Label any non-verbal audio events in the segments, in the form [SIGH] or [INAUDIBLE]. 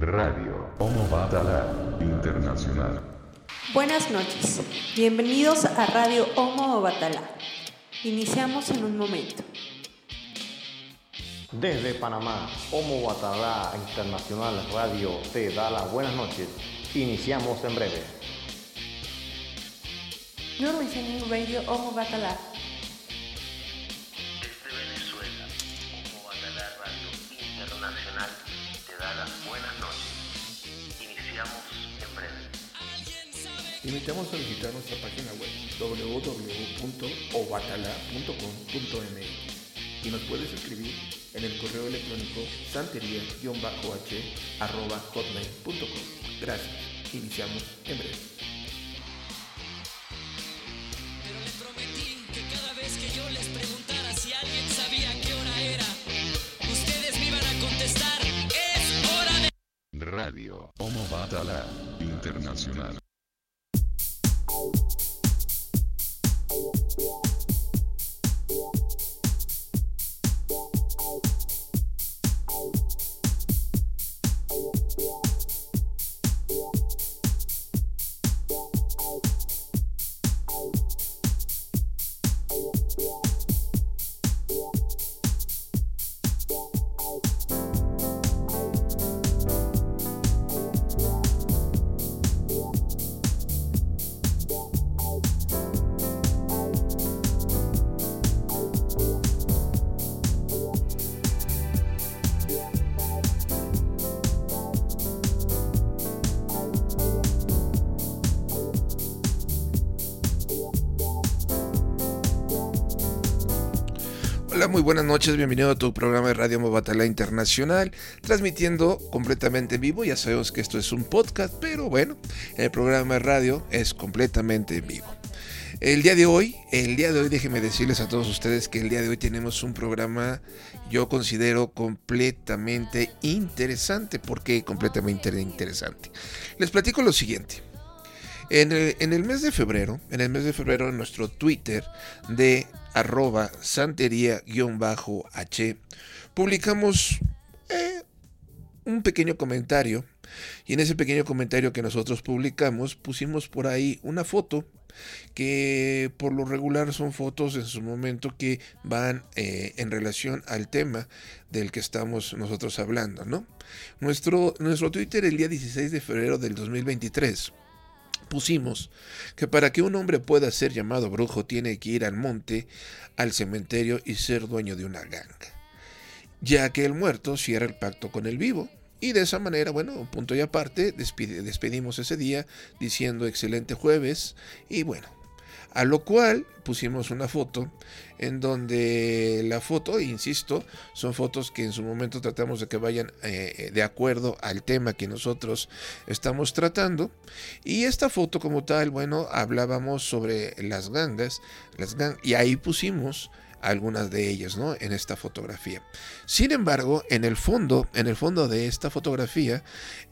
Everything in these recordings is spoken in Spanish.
Radio Homo Batala Internacional. Buenas noches, bienvenidos a Radio Homo Batala. Iniciamos en un momento. Desde Panamá, Homo Batalá Internacional Radio te da las buenas noches. Iniciamos en breve. You're listening Radio Homo Batala. Te invitamos a visitar nuestra página web www.obatala.com.mx y nos puedes escribir en el correo electrónico santería-h@hotmail.com. Gracias. Iniciamos en breve. Pero les prometí que cada vez que yo les preguntara si alguien sabía qué hora era, ustedes me iban a contestar, es hora de... Radio Homo Batala noches, bienvenido a tu programa de Radio Mobatala Internacional, transmitiendo completamente en vivo. Ya sabemos que esto es un podcast, pero bueno, el programa de radio es completamente en vivo. El día de hoy, el día de hoy, déjenme decirles a todos ustedes que el día de hoy tenemos un programa, yo considero completamente interesante. ¿Por qué completamente interesante? Les platico lo siguiente. En el, en el, mes de febrero, en el mes de febrero, en nuestro Twitter de arroba santería-h, publicamos eh, un pequeño comentario. Y en ese pequeño comentario que nosotros publicamos, pusimos por ahí una foto que por lo regular son fotos en su momento que van eh, en relación al tema del que estamos nosotros hablando, ¿no? Nuestro, nuestro Twitter el día 16 de febrero del 2023 pusimos que para que un hombre pueda ser llamado brujo tiene que ir al monte, al cementerio y ser dueño de una ganga, ya que el muerto cierra el pacto con el vivo. Y de esa manera, bueno, punto y aparte, despedimos ese día diciendo excelente jueves y bueno, a lo cual pusimos una foto en donde la foto, insisto, son fotos que en su momento tratamos de que vayan eh, de acuerdo al tema que nosotros estamos tratando. Y esta foto como tal, bueno, hablábamos sobre las gangas, las y ahí pusimos algunas de ellas, ¿no? En esta fotografía. Sin embargo, en el fondo, en el fondo de esta fotografía,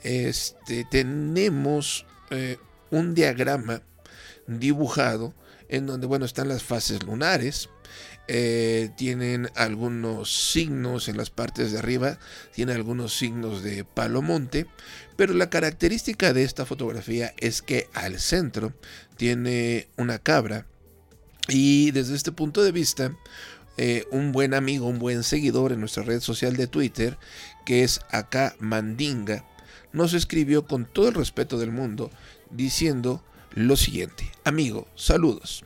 este, tenemos eh, un diagrama dibujado en donde, bueno, están las fases lunares, eh, tienen algunos signos en las partes de arriba, tiene algunos signos de palomonte, pero la característica de esta fotografía es que al centro tiene una cabra y desde este punto de vista, eh, un buen amigo, un buen seguidor en nuestra red social de Twitter, que es acá Mandinga, nos escribió con todo el respeto del mundo diciendo lo siguiente, amigo, saludos.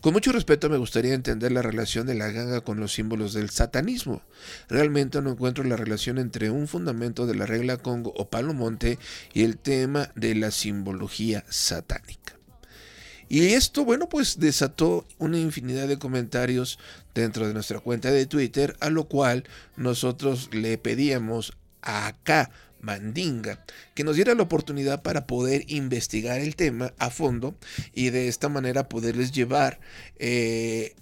Con mucho respeto me gustaría entender la relación de la ganga con los símbolos del satanismo. Realmente no encuentro la relación entre un fundamento de la regla Congo o Palo Monte y el tema de la simbología satánica. Y esto, bueno, pues desató una infinidad de comentarios dentro de nuestra cuenta de Twitter, a lo cual nosotros le pedíamos acá Mandinga, que nos diera la oportunidad para poder investigar el tema a fondo y de esta manera poderles llevar eh,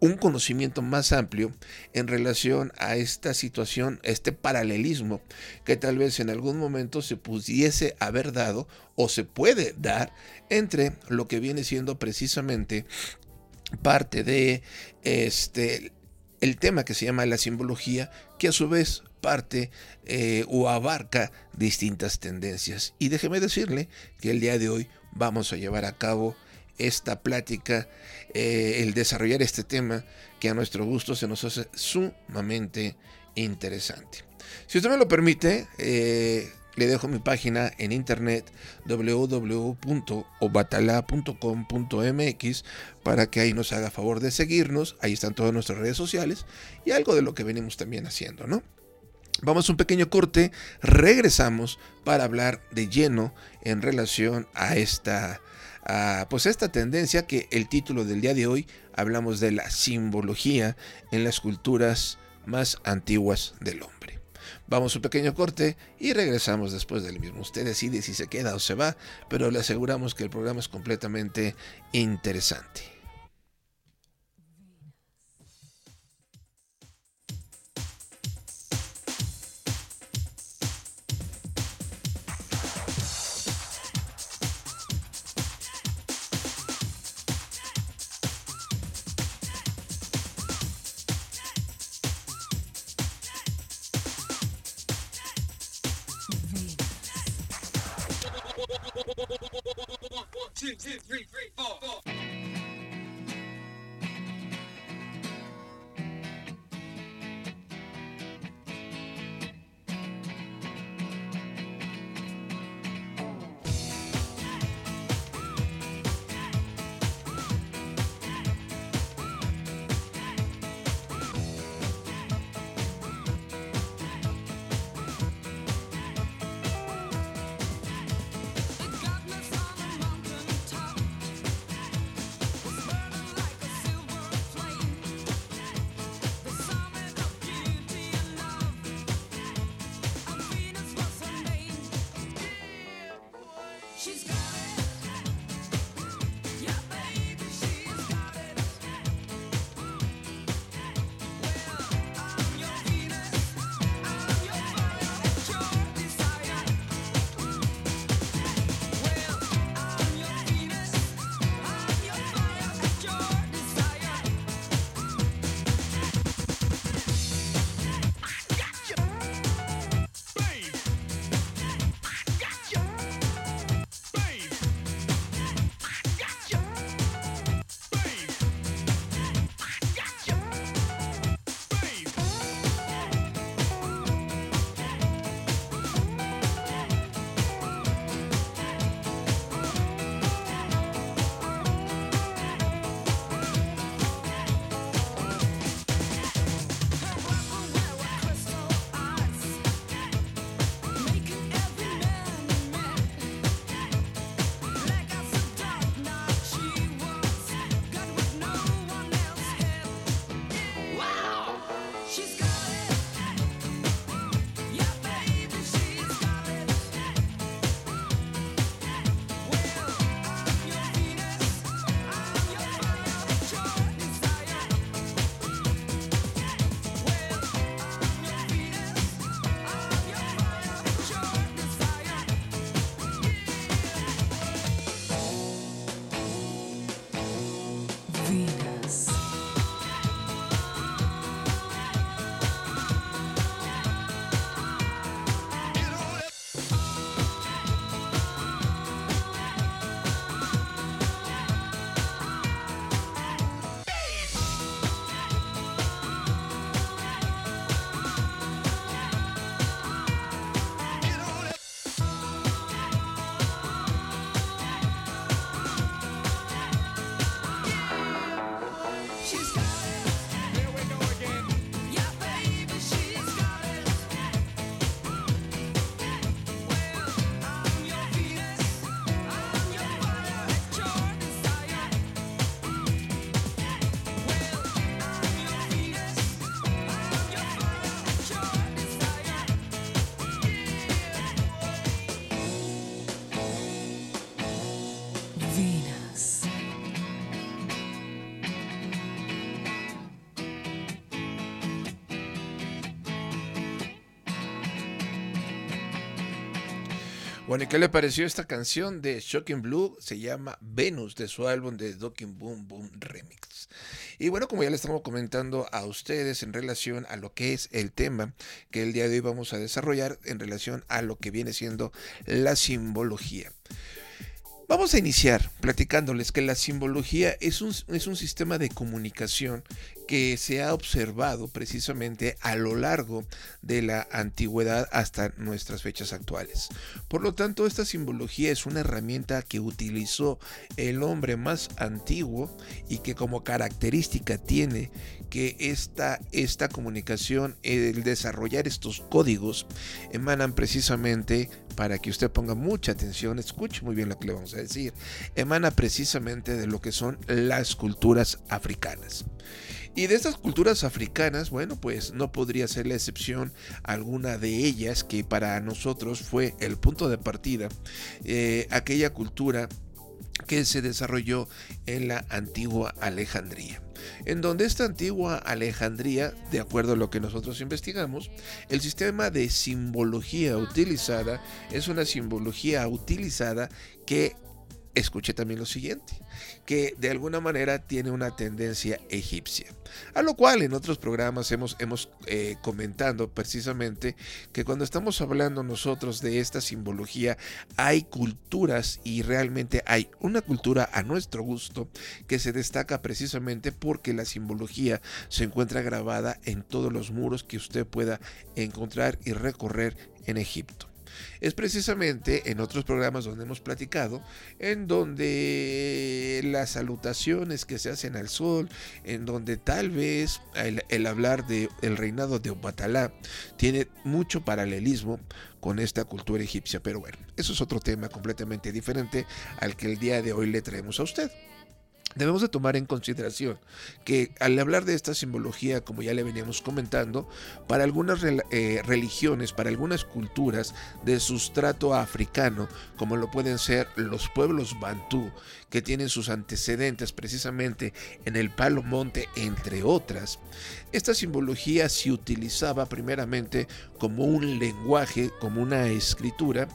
un conocimiento más amplio en relación a esta situación, este paralelismo que tal vez en algún momento se pudiese haber dado o se puede dar entre lo que viene siendo precisamente parte de este el tema que se llama la simbología, que a su vez parte eh, o abarca distintas tendencias. Y déjeme decirle que el día de hoy vamos a llevar a cabo esta plática, eh, el desarrollar este tema que a nuestro gusto se nos hace sumamente interesante. Si usted me lo permite, eh, le dejo mi página en internet www.obatala.com.mx para que ahí nos haga favor de seguirnos. Ahí están todas nuestras redes sociales y algo de lo que venimos también haciendo, ¿no? Vamos a un pequeño corte, regresamos para hablar de lleno en relación a esta, pues esta tendencia que el título del día de hoy hablamos de la simbología en las culturas más antiguas del hombre. Vamos a un pequeño corte y regresamos después del mismo. Usted decide si se queda o se va, pero le aseguramos que el programa es completamente interesante. Two, two, three, three, Bueno, ¿y qué le pareció esta canción de Shocking Blue? Se llama Venus de su álbum de Docking Boom Boom Remix. Y bueno, como ya le estamos comentando a ustedes en relación a lo que es el tema que el día de hoy vamos a desarrollar en relación a lo que viene siendo la simbología. Vamos a iniciar platicándoles que la simbología es un, es un sistema de comunicación que se ha observado precisamente a lo largo de la antigüedad hasta nuestras fechas actuales. Por lo tanto, esta simbología es una herramienta que utilizó el hombre más antiguo y que como característica tiene que esta, esta comunicación, el desarrollar estos códigos, emanan precisamente, para que usted ponga mucha atención, escuche muy bien lo que le vamos a decir, emana precisamente de lo que son las culturas africanas. Y de estas culturas africanas, bueno, pues no podría ser la excepción alguna de ellas que para nosotros fue el punto de partida, eh, aquella cultura que se desarrolló en la antigua Alejandría. En donde esta antigua Alejandría, de acuerdo a lo que nosotros investigamos, el sistema de simbología utilizada es una simbología utilizada que, escuche también lo siguiente, que de alguna manera tiene una tendencia egipcia. A lo cual en otros programas hemos, hemos eh, comentado precisamente que cuando estamos hablando nosotros de esta simbología hay culturas y realmente hay una cultura a nuestro gusto que se destaca precisamente porque la simbología se encuentra grabada en todos los muros que usted pueda encontrar y recorrer en Egipto es precisamente en otros programas donde hemos platicado, en donde las salutaciones que se hacen al sol, en donde tal vez el, hablar del el reinado de Obatalá tiene mucho paralelismo con esta cultura egipcia, pero bueno, eso es otro tema completamente diferente al que el día de hoy le traemos a usted. Debemos de tomar en consideración que al hablar de esta simbología, como ya le veníamos comentando, para algunas eh, religiones, para algunas culturas de sustrato africano, como lo pueden ser los pueblos bantú, que tienen sus antecedentes precisamente en el Palo Monte, entre otras, esta simbología se utilizaba primeramente como un lenguaje, como una escritura,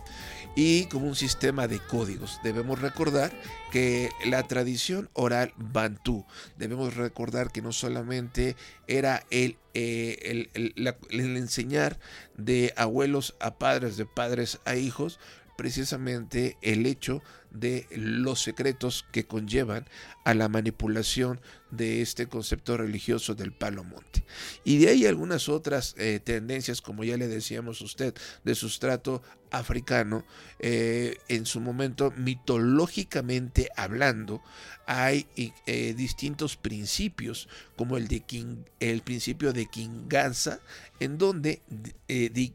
y como un sistema de códigos. Debemos recordar que la tradición oral bantú, debemos recordar que no solamente era el, eh, el, enseñar de abuelos a padres, de padres a hijos, precisamente el hecho de los secretos que conllevan a la manipulación de este concepto religioso del palo monte. Y de ahí algunas otras eh, tendencias, como ya le decíamos a usted, de sustrato africano, eh, en su momento mitológicamente hablando, hay eh, distintos principios, como el de King, el principio de Kinganza, en donde eh, de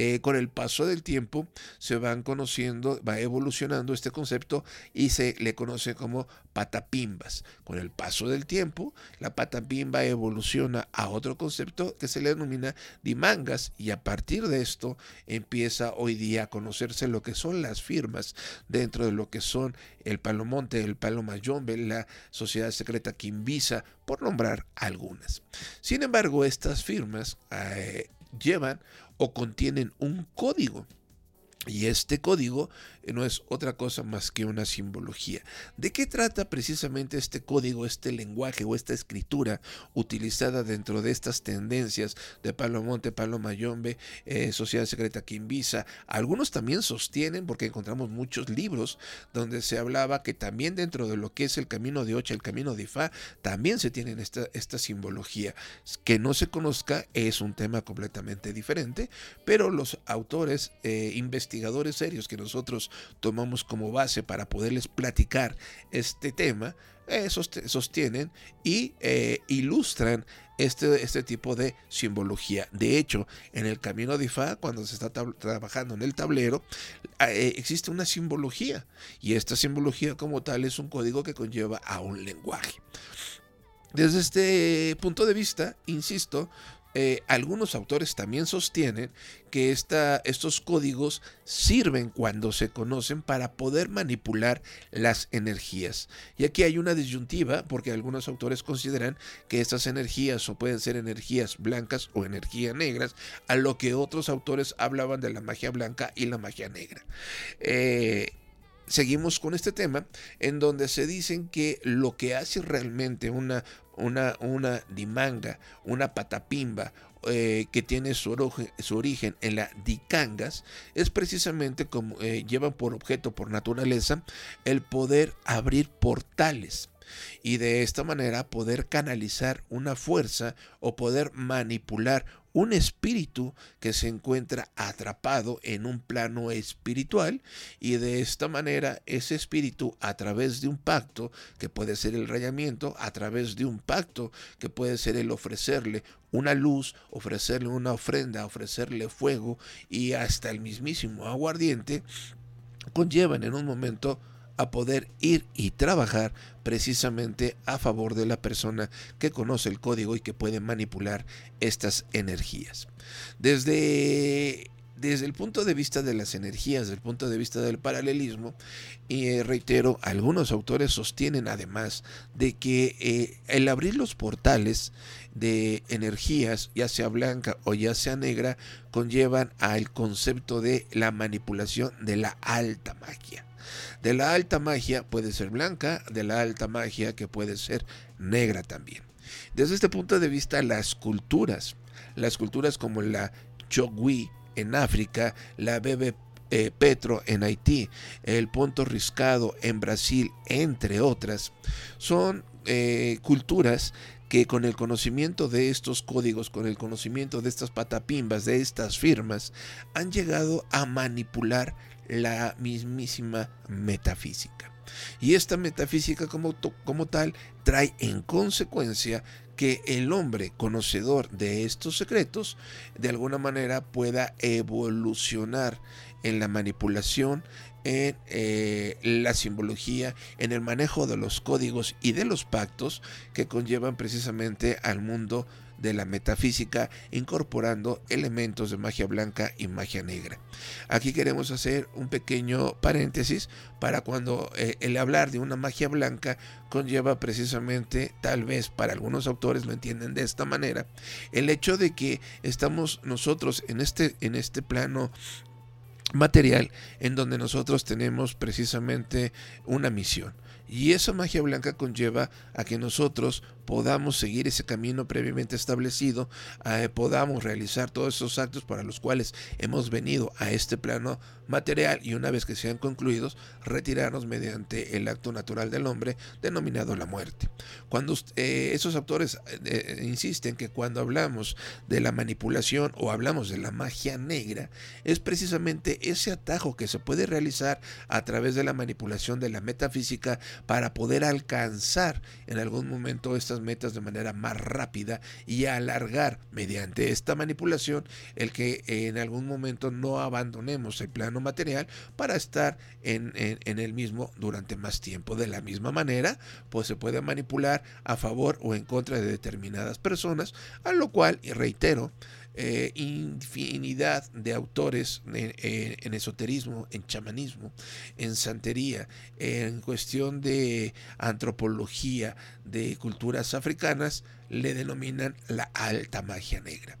eh, con el paso del tiempo se van conociendo, va evolucionando este concepto y se le conoce como patapimbas. Con el paso del tiempo, la patapimba evoluciona a otro concepto que se le denomina dimangas y a partir de esto empieza hoy día a conocerse lo que son las firmas dentro de lo que son el Palomonte, el Palomayombe, la Sociedad Secreta Quimbisa, por nombrar algunas. Sin embargo, estas firmas eh, llevan o contienen un código. Y este código no es otra cosa más que una simbología. ¿De qué trata precisamente este código, este lenguaje o esta escritura utilizada dentro de estas tendencias de Palo Monte, Palo Mayombe, eh, Sociedad Secreta Quimbisa? Algunos también sostienen, porque encontramos muchos libros donde se hablaba que también dentro de lo que es el camino de Ocha, el camino de Ifá, también se tienen esta, esta simbología. Que no se conozca es un tema completamente diferente, pero los autores, eh, investigadores serios que nosotros tomamos como base para poderles platicar este tema, eh, sostienen y eh, ilustran este, este tipo de simbología. De hecho, en el camino de Ifá, cuando se está trabajando en el tablero, eh, existe una simbología y esta simbología como tal es un código que conlleva a un lenguaje. Desde este punto de vista, insisto, eh, algunos autores también sostienen que estos códigos sirven cuando se conocen para poder manipular las energías. Y aquí hay una disyuntiva porque algunos autores consideran que estas energías o pueden ser energías blancas o energías negras, a lo que otros autores hablaban de la magia blanca y la magia negra. Eh, seguimos con este tema en donde se dicen que lo que hace realmente una, una, una dimanga, una patapimba, eh, que tiene su, su origen en la dicangas, es precisamente como eh, llevan por objeto, por naturaleza, el poder abrir portales y de esta manera poder canalizar una fuerza o poder manipular un espíritu que se encuentra atrapado en un plano espiritual y de esta manera ese espíritu a través de un pacto que puede ser el rayamiento, a través de un pacto que puede ser el ofrecerle una luz, ofrecerle una ofrenda, ofrecerle fuego y hasta el mismísimo aguardiente, conllevan en un momento a poder ir y trabajar precisamente a favor de la persona que conoce el código y que puede manipular estas energías. Desde, desde el punto de vista de las energías, desde el punto de vista del paralelismo, y eh, reitero, algunos autores sostienen además de que eh, el abrir los portales de energías, ya sea blanca o ya sea negra, conllevan al concepto de la manipulación de la alta magia. De la alta magia puede ser blanca, de la alta magia que puede ser negra también. Desde este punto de vista, las culturas, las culturas como la Chogui en África, la Bebe eh, Petro en Haití, el Ponto Riscado en Brasil, entre otras, son eh, culturas que con el conocimiento de estos códigos, con el conocimiento de estas patapimbas, de estas firmas, han llegado a manipular la mismísima metafísica. Y esta metafísica como, como tal trae en consecuencia que el hombre conocedor de estos secretos de alguna manera pueda evolucionar en la manipulación, en eh, la simbología, en el manejo de los códigos y de los pactos que conllevan precisamente al mundo de la metafísica, incorporando elementos de magia blanca y magia negra. Aquí queremos hacer un pequeño paréntesis para cuando eh, el hablar de una magia blanca conlleva precisamente, tal vez para algunos autores lo entienden de esta manera, el hecho de que estamos nosotros en este, en este plano material en donde nosotros tenemos precisamente una misión. Y esa magia blanca conlleva a que nosotros podamos seguir ese camino previamente establecido, eh, podamos realizar todos esos actos para los cuales hemos venido a este plano material y una vez que sean concluidos, retirarnos mediante el acto natural del hombre denominado la muerte. Cuando eh, esos autores eh, insisten que cuando hablamos de la manipulación o hablamos de la magia negra, es precisamente ese atajo que se puede realizar a través de la manipulación de la metafísica para poder alcanzar en algún momento estas metas de manera más rápida y alargar mediante esta manipulación el que en algún momento no abandonemos el plano material para estar en, el mismo durante más tiempo. De la misma manera, pues se puede manipular a favor o en contra de determinadas personas, a lo cual, y reitero, eh, infinidad de autores en, esoterismo, en chamanismo, en santería, en cuestión de antropología de culturas africanas, le denominan la alta magia negra.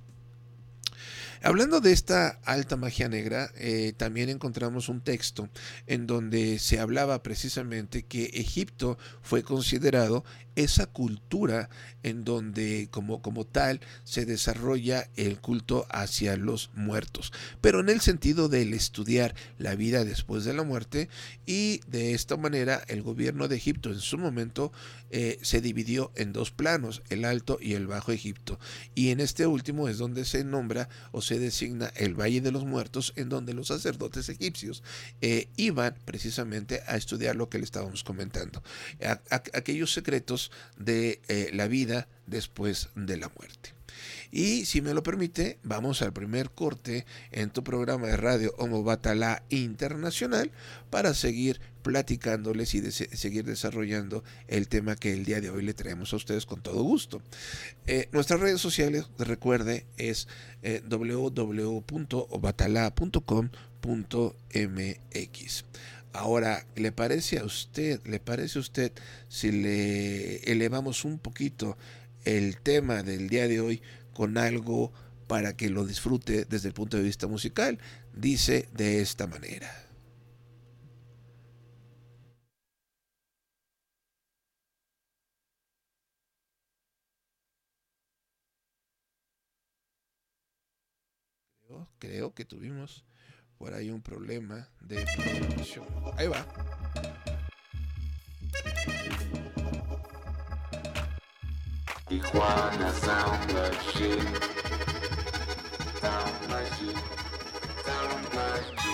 Hablando de esta alta magia negra, eh, también encontramos un texto en donde se hablaba precisamente que Egipto fue considerado esa cultura en donde como, como tal se desarrolla el culto hacia los muertos, pero en el sentido del estudiar la vida después de la muerte y de esta manera el gobierno de Egipto en su momento eh, se dividió en dos planos, el alto y el bajo Egipto, y en este último es donde se nombra o se designa el Valle de los Muertos, en donde los sacerdotes egipcios eh, iban precisamente a estudiar lo que le estábamos comentando, aquellos secretos de eh, la vida después de la muerte. Y si me lo permite, vamos al primer corte en tu programa de radio Homo Batalá Internacional para seguir platicándoles y seguir desarrollando el tema que el día de hoy le traemos a ustedes con todo gusto. Eh, nuestras redes sociales, recuerde, es eh, www.batalá.com.mx. Ahora, ¿le parece a usted, le parece a usted si le elevamos un poquito el tema del día de hoy con algo para que lo disfrute desde el punto de vista musical? Dice de esta manera. Creo, que tuvimos por ahí un problema de programación. Ahí va. Tijuana Sound Machine. Sound Machine. Sound Machine.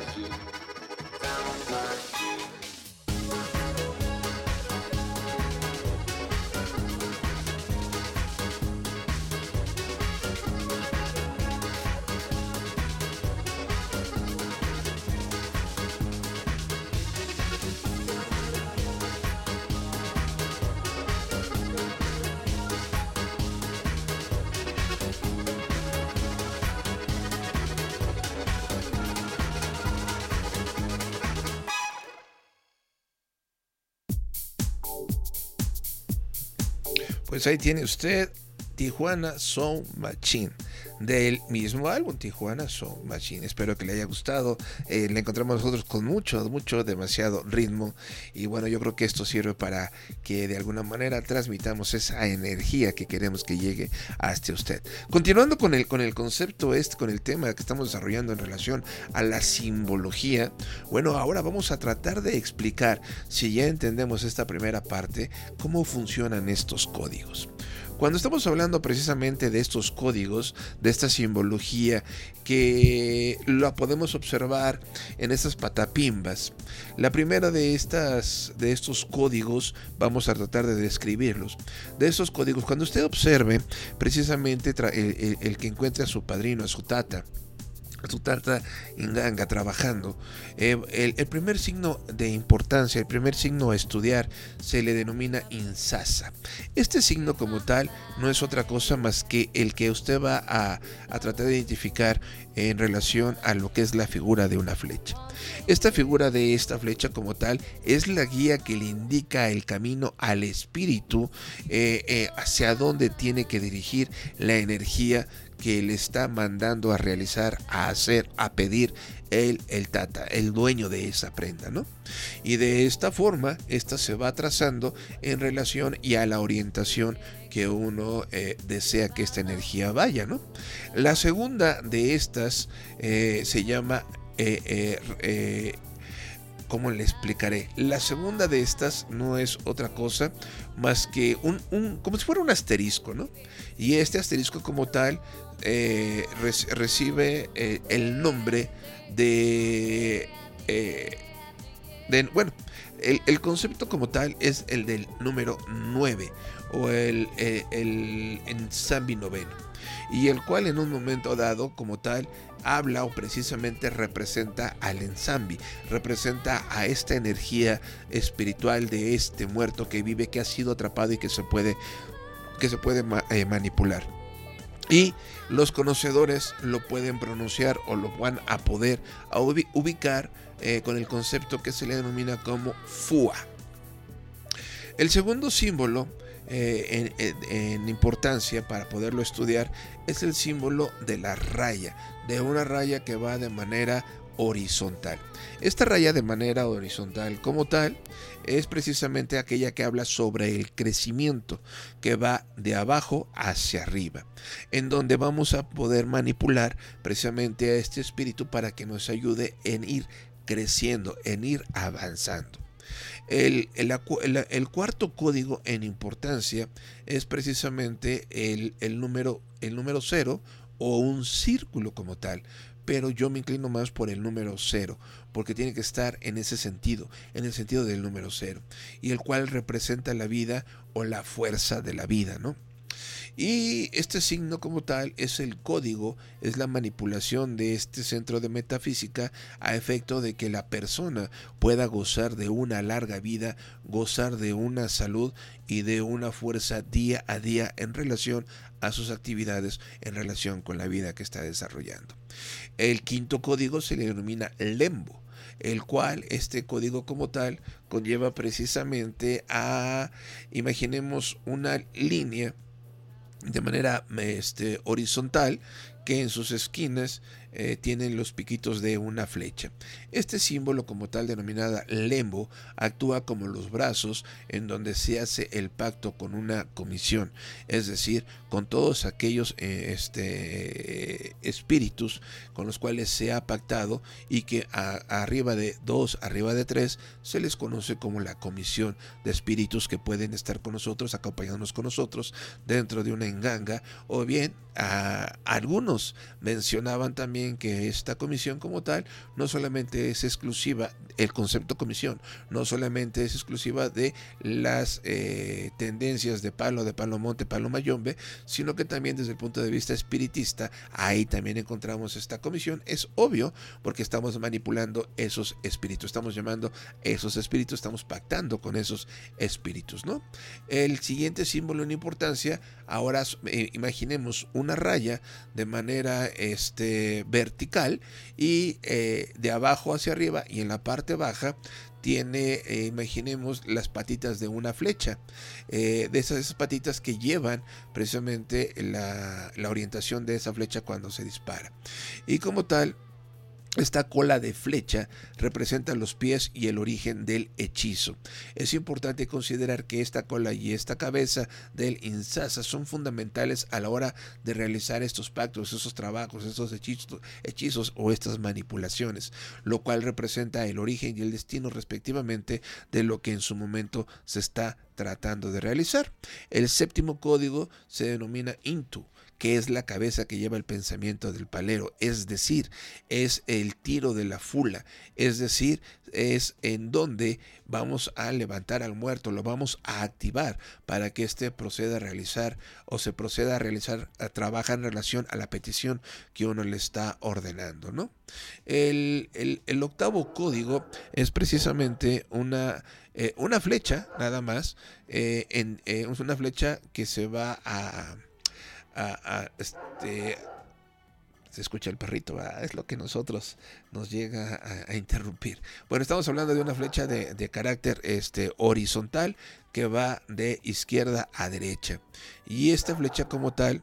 Sound Machine. Pues ahí tiene usted Tijuana Sound Machine del mismo álbum Tijuana Sound Machine. Espero que le haya gustado. Eh, le encontramos nosotros con mucho, mucho, demasiado ritmo. Y bueno, yo creo que esto sirve para que de alguna manera transmitamos esa energía que queremos que llegue hasta usted. Continuando con el, con el concepto este, con el tema que estamos desarrollando en relación a la simbología. Bueno, ahora vamos a tratar de explicar, si ya entendemos esta primera parte, cómo funcionan estos códigos. Cuando estamos hablando precisamente de estos códigos, de esta simbología que la podemos observar en estas patapimbas, la primera de estas de estos códigos vamos a tratar de describirlos. De estos códigos, cuando usted observe precisamente el, el- que encuentre a su padrino, a su tata, su tata inganga trabajando. Eh, el, el primer signo de importancia, el primer signo a estudiar, se le denomina insasa. Este signo como tal no es otra cosa más que el que usted va a, a tratar de identificar en relación a lo que es la figura de una flecha. Esta figura de esta flecha como tal es la guía que le indica el camino al espíritu eh, eh, hacia dónde tiene que dirigir la energía que le está mandando a realizar, a hacer, a pedir el, el tata, el dueño de esa prenda, ¿no? Y de esta forma, esta se va trazando en relación y a la orientación que uno eh, desea que esta energía vaya, ¿no? La segunda de estas eh, se llama eh, ¿Cómo le explicaré? La segunda de estas no es otra cosa más que un, un- como si fuera un asterisco, ¿no? Y este asterisco como tal eh, rec- recibe eh, el nombre de, eh, bueno, el, concepto como tal es el del número 9 o el, el ensambi noveno y el cual en un momento dado como tal habla o precisamente representa al ensambi, representa a esta energía espiritual de este muerto que vive, que ha sido atrapado y que se puede, que se puede ma- manipular. Y los conocedores lo pueden pronunciar o lo van a poder ubicar eh, con el concepto que se le denomina como FUA. El segundo símbolo eh, en importancia para poderlo estudiar es el símbolo de la raya, de una raya que va de manera horizontal. Esta raya de manera horizontal como tal es precisamente aquella que habla sobre el crecimiento que va de abajo hacia arriba, en donde vamos a poder manipular precisamente a este espíritu para que nos ayude en ir creciendo, en ir avanzando. El, el cuarto código en importancia es precisamente el número, el número cero o un círculo como tal. Pero yo me inclino más por el número cero, porque tiene que estar en ese sentido, en el sentido del número cero, y el cual representa la vida o la fuerza de la vida, ¿no? Y este signo como tal es el código, es la manipulación de este centro de metafísica a efecto de que la persona pueda gozar de una larga vida, gozar de una salud y de una fuerza día a día en relación a sus actividades, en relación con la vida que está desarrollando. El quinto código se le denomina lembo el cual este código como tal conlleva precisamente a, imaginemos una línea de manera este, horizontal que en sus esquinas eh, tienen los piquitos de una flecha. Este símbolo como tal denominada lembo actúa como los brazos en donde se hace el pacto con una comisión, es decir, con todos aquellos eh, este, espíritus con los cuales se ha pactado y que arriba de dos, arriba de tres, se les conoce como la comisión de espíritus que pueden estar con nosotros, acompañándonos con nosotros dentro de una enganga o bien a- algunos mencionaban también que esta comisión como tal no solamente es exclusiva, el concepto comisión, no solamente es exclusiva de las eh, tendencias de palo, de palo monte, palo mayombe, sino que también desde el punto de vista espiritista, ahí también encontramos esta comisión. Es obvio porque estamos manipulando esos espíritus, estamos llamando esos espíritus, estamos pactando con esos espíritus, ¿no? El siguiente símbolo en importancia, ahora eh, imaginemos una raya de manera este, vertical y eh, de abajo hacia arriba y en la parte baja tiene, eh, imaginemos, las patitas de una flecha, eh, de esas, patitas que llevan precisamente la orientación de esa flecha cuando se dispara. Y como tal, esta cola de flecha representa los pies y el origen del hechizo. Es importante considerar que esta cola y esta cabeza del insasa son fundamentales a la hora de realizar estos pactos, esos trabajos, estos hechizos, hechizos o estas manipulaciones, lo cual representa el origen y el destino respectivamente de lo que en su momento se está tratando de realizar. El séptimo código se denomina Intu que es la cabeza que lleva el pensamiento del palero, es decir, es el tiro de la fula, es decir, es en donde vamos a levantar al muerto, lo vamos a activar para que éste proceda a realizar o se proceda a realizar, a trabajar en relación a la petición que uno le está ordenando, ¿no? El, el- octavo código es precisamente una, eh, una flecha, nada más, eh, eh, es una flecha que se va a este se escucha el perrito, es lo que nosotros nos llega a, interrumpir. Bueno, estamos hablando de una flecha de, carácter este, horizontal que va de izquierda a derecha. Y esta flecha como tal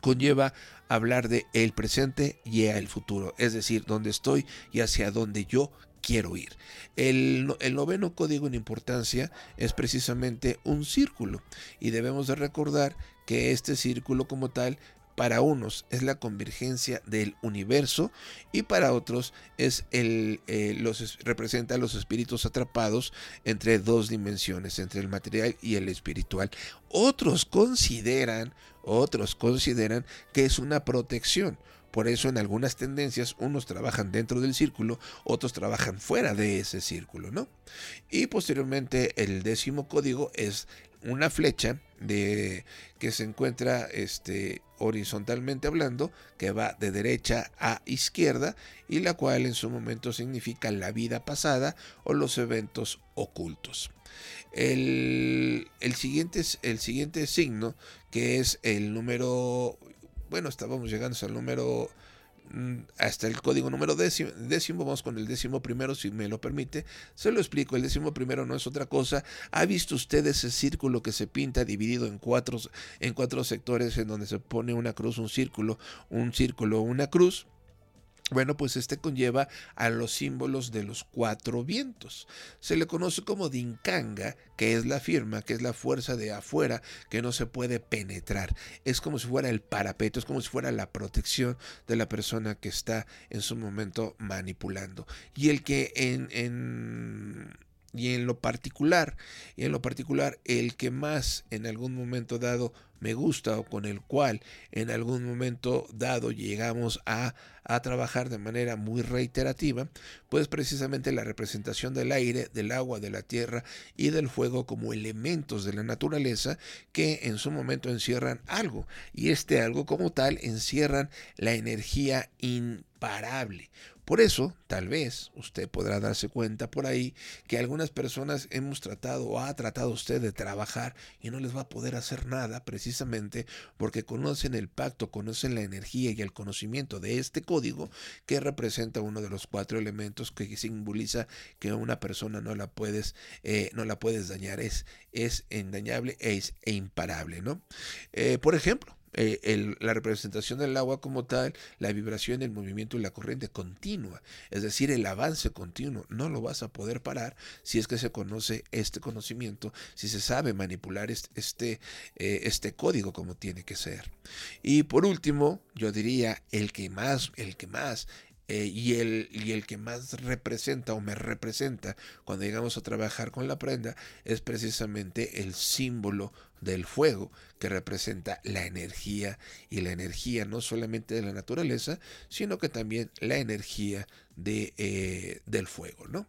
conlleva hablar de el presente y el futuro, es decir, dónde estoy y hacia dónde yo quiero ir. El, el noveno código en importancia es precisamente un círculo y debemos de recordar que este círculo como tal para unos es la convergencia del universo y para otros es el eh, los es- representa los espíritus atrapados entre dos dimensiones, entre el material y el espiritual. Otros consideran, otros consideran que es una protección. Por eso en algunas tendencias unos trabajan dentro del círculo, otros trabajan fuera de ese círculo, ¿no? Y posteriormente el décimo código es una flecha de que se encuentra este horizontalmente hablando que va de derecha a izquierda y la cual en su momento significa la vida pasada o los eventos ocultos. El, el siguiente, el siguiente signo que es el número bueno estábamos llegando al número hasta el código número décimo, décimo, vamos con el décimo primero, si me lo permite. Se lo explico, el décimo primero no es otra cosa. ¿Ha visto usted ese círculo que se pinta dividido en cuatro, en cuatro sectores en donde se pone una cruz, un círculo, un círculo, una cruz? Bueno, pues este conlleva a los símbolos de los cuatro vientos. Se le conoce como Dinkanga, que es la firma, que es la fuerza de afuera que no se puede penetrar. Es como si fuera el parapeto, es como si fuera la protección de la persona que está en su momento manipulando. Y el que en, en y en lo particular, y en lo particular, el que más en algún momento dado me gusta o con el cual en algún momento dado llegamos a, a trabajar de manera muy reiterativa, pues precisamente la representación del aire, del agua, de la tierra y del fuego como elementos de la naturaleza que en su momento encierran algo. Y este algo como tal encierran la energía imparable. Por eso, tal vez usted podrá darse cuenta por ahí que algunas personas hemos tratado o ha tratado usted de trabajar y no les va a poder hacer nada precisamente porque conocen el pacto, conocen la energía y el conocimiento de este código que representa uno de los cuatro elementos que simboliza que una persona no la puedes, eh, no la puedes dañar, es, es endañable e, es, e imparable, ¿no? Eh, por ejemplo, eh, la representación del agua como tal, la vibración, el movimiento y la corriente continua, es decir, el avance continuo, no lo vas a poder parar si es que se conoce este conocimiento, si se sabe manipular este, este, eh, este código como tiene que ser. Y por último, yo diría el que más, el que más eh, y, el, y el que más representa o me representa cuando llegamos a trabajar con la prenda es precisamente el símbolo del fuego que representa la energía y la energía no solamente de la naturaleza sino que también la energía de, eh, del fuego no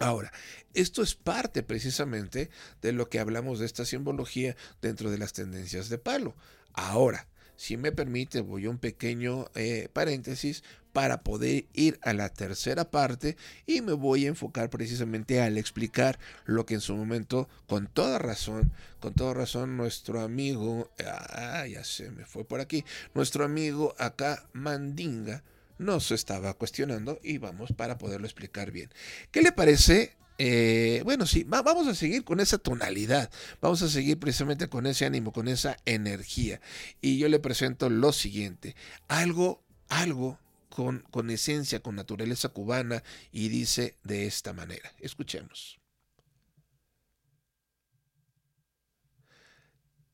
Ahora, esto es parte precisamente de lo que hablamos de esta simbología dentro de las tendencias de palo. Ahora, si me permite, voy a un pequeño eh, paréntesis para poder ir a la tercera parte y me voy a enfocar precisamente al explicar lo que en su momento, con toda razón, con toda razón, nuestro amigo, ah, ya se me fue por aquí, nuestro amigo acá, Mandinga, nos estaba cuestionando y vamos para poderlo explicar bien. ¿Qué le parece eh, bueno, sí, va, vamos a seguir con esa tonalidad, vamos a seguir precisamente con ese ánimo, con esa energía. Y yo le presento lo siguiente, algo, algo con, con esencia, con naturaleza cubana, y dice de esta manera. Escuchemos.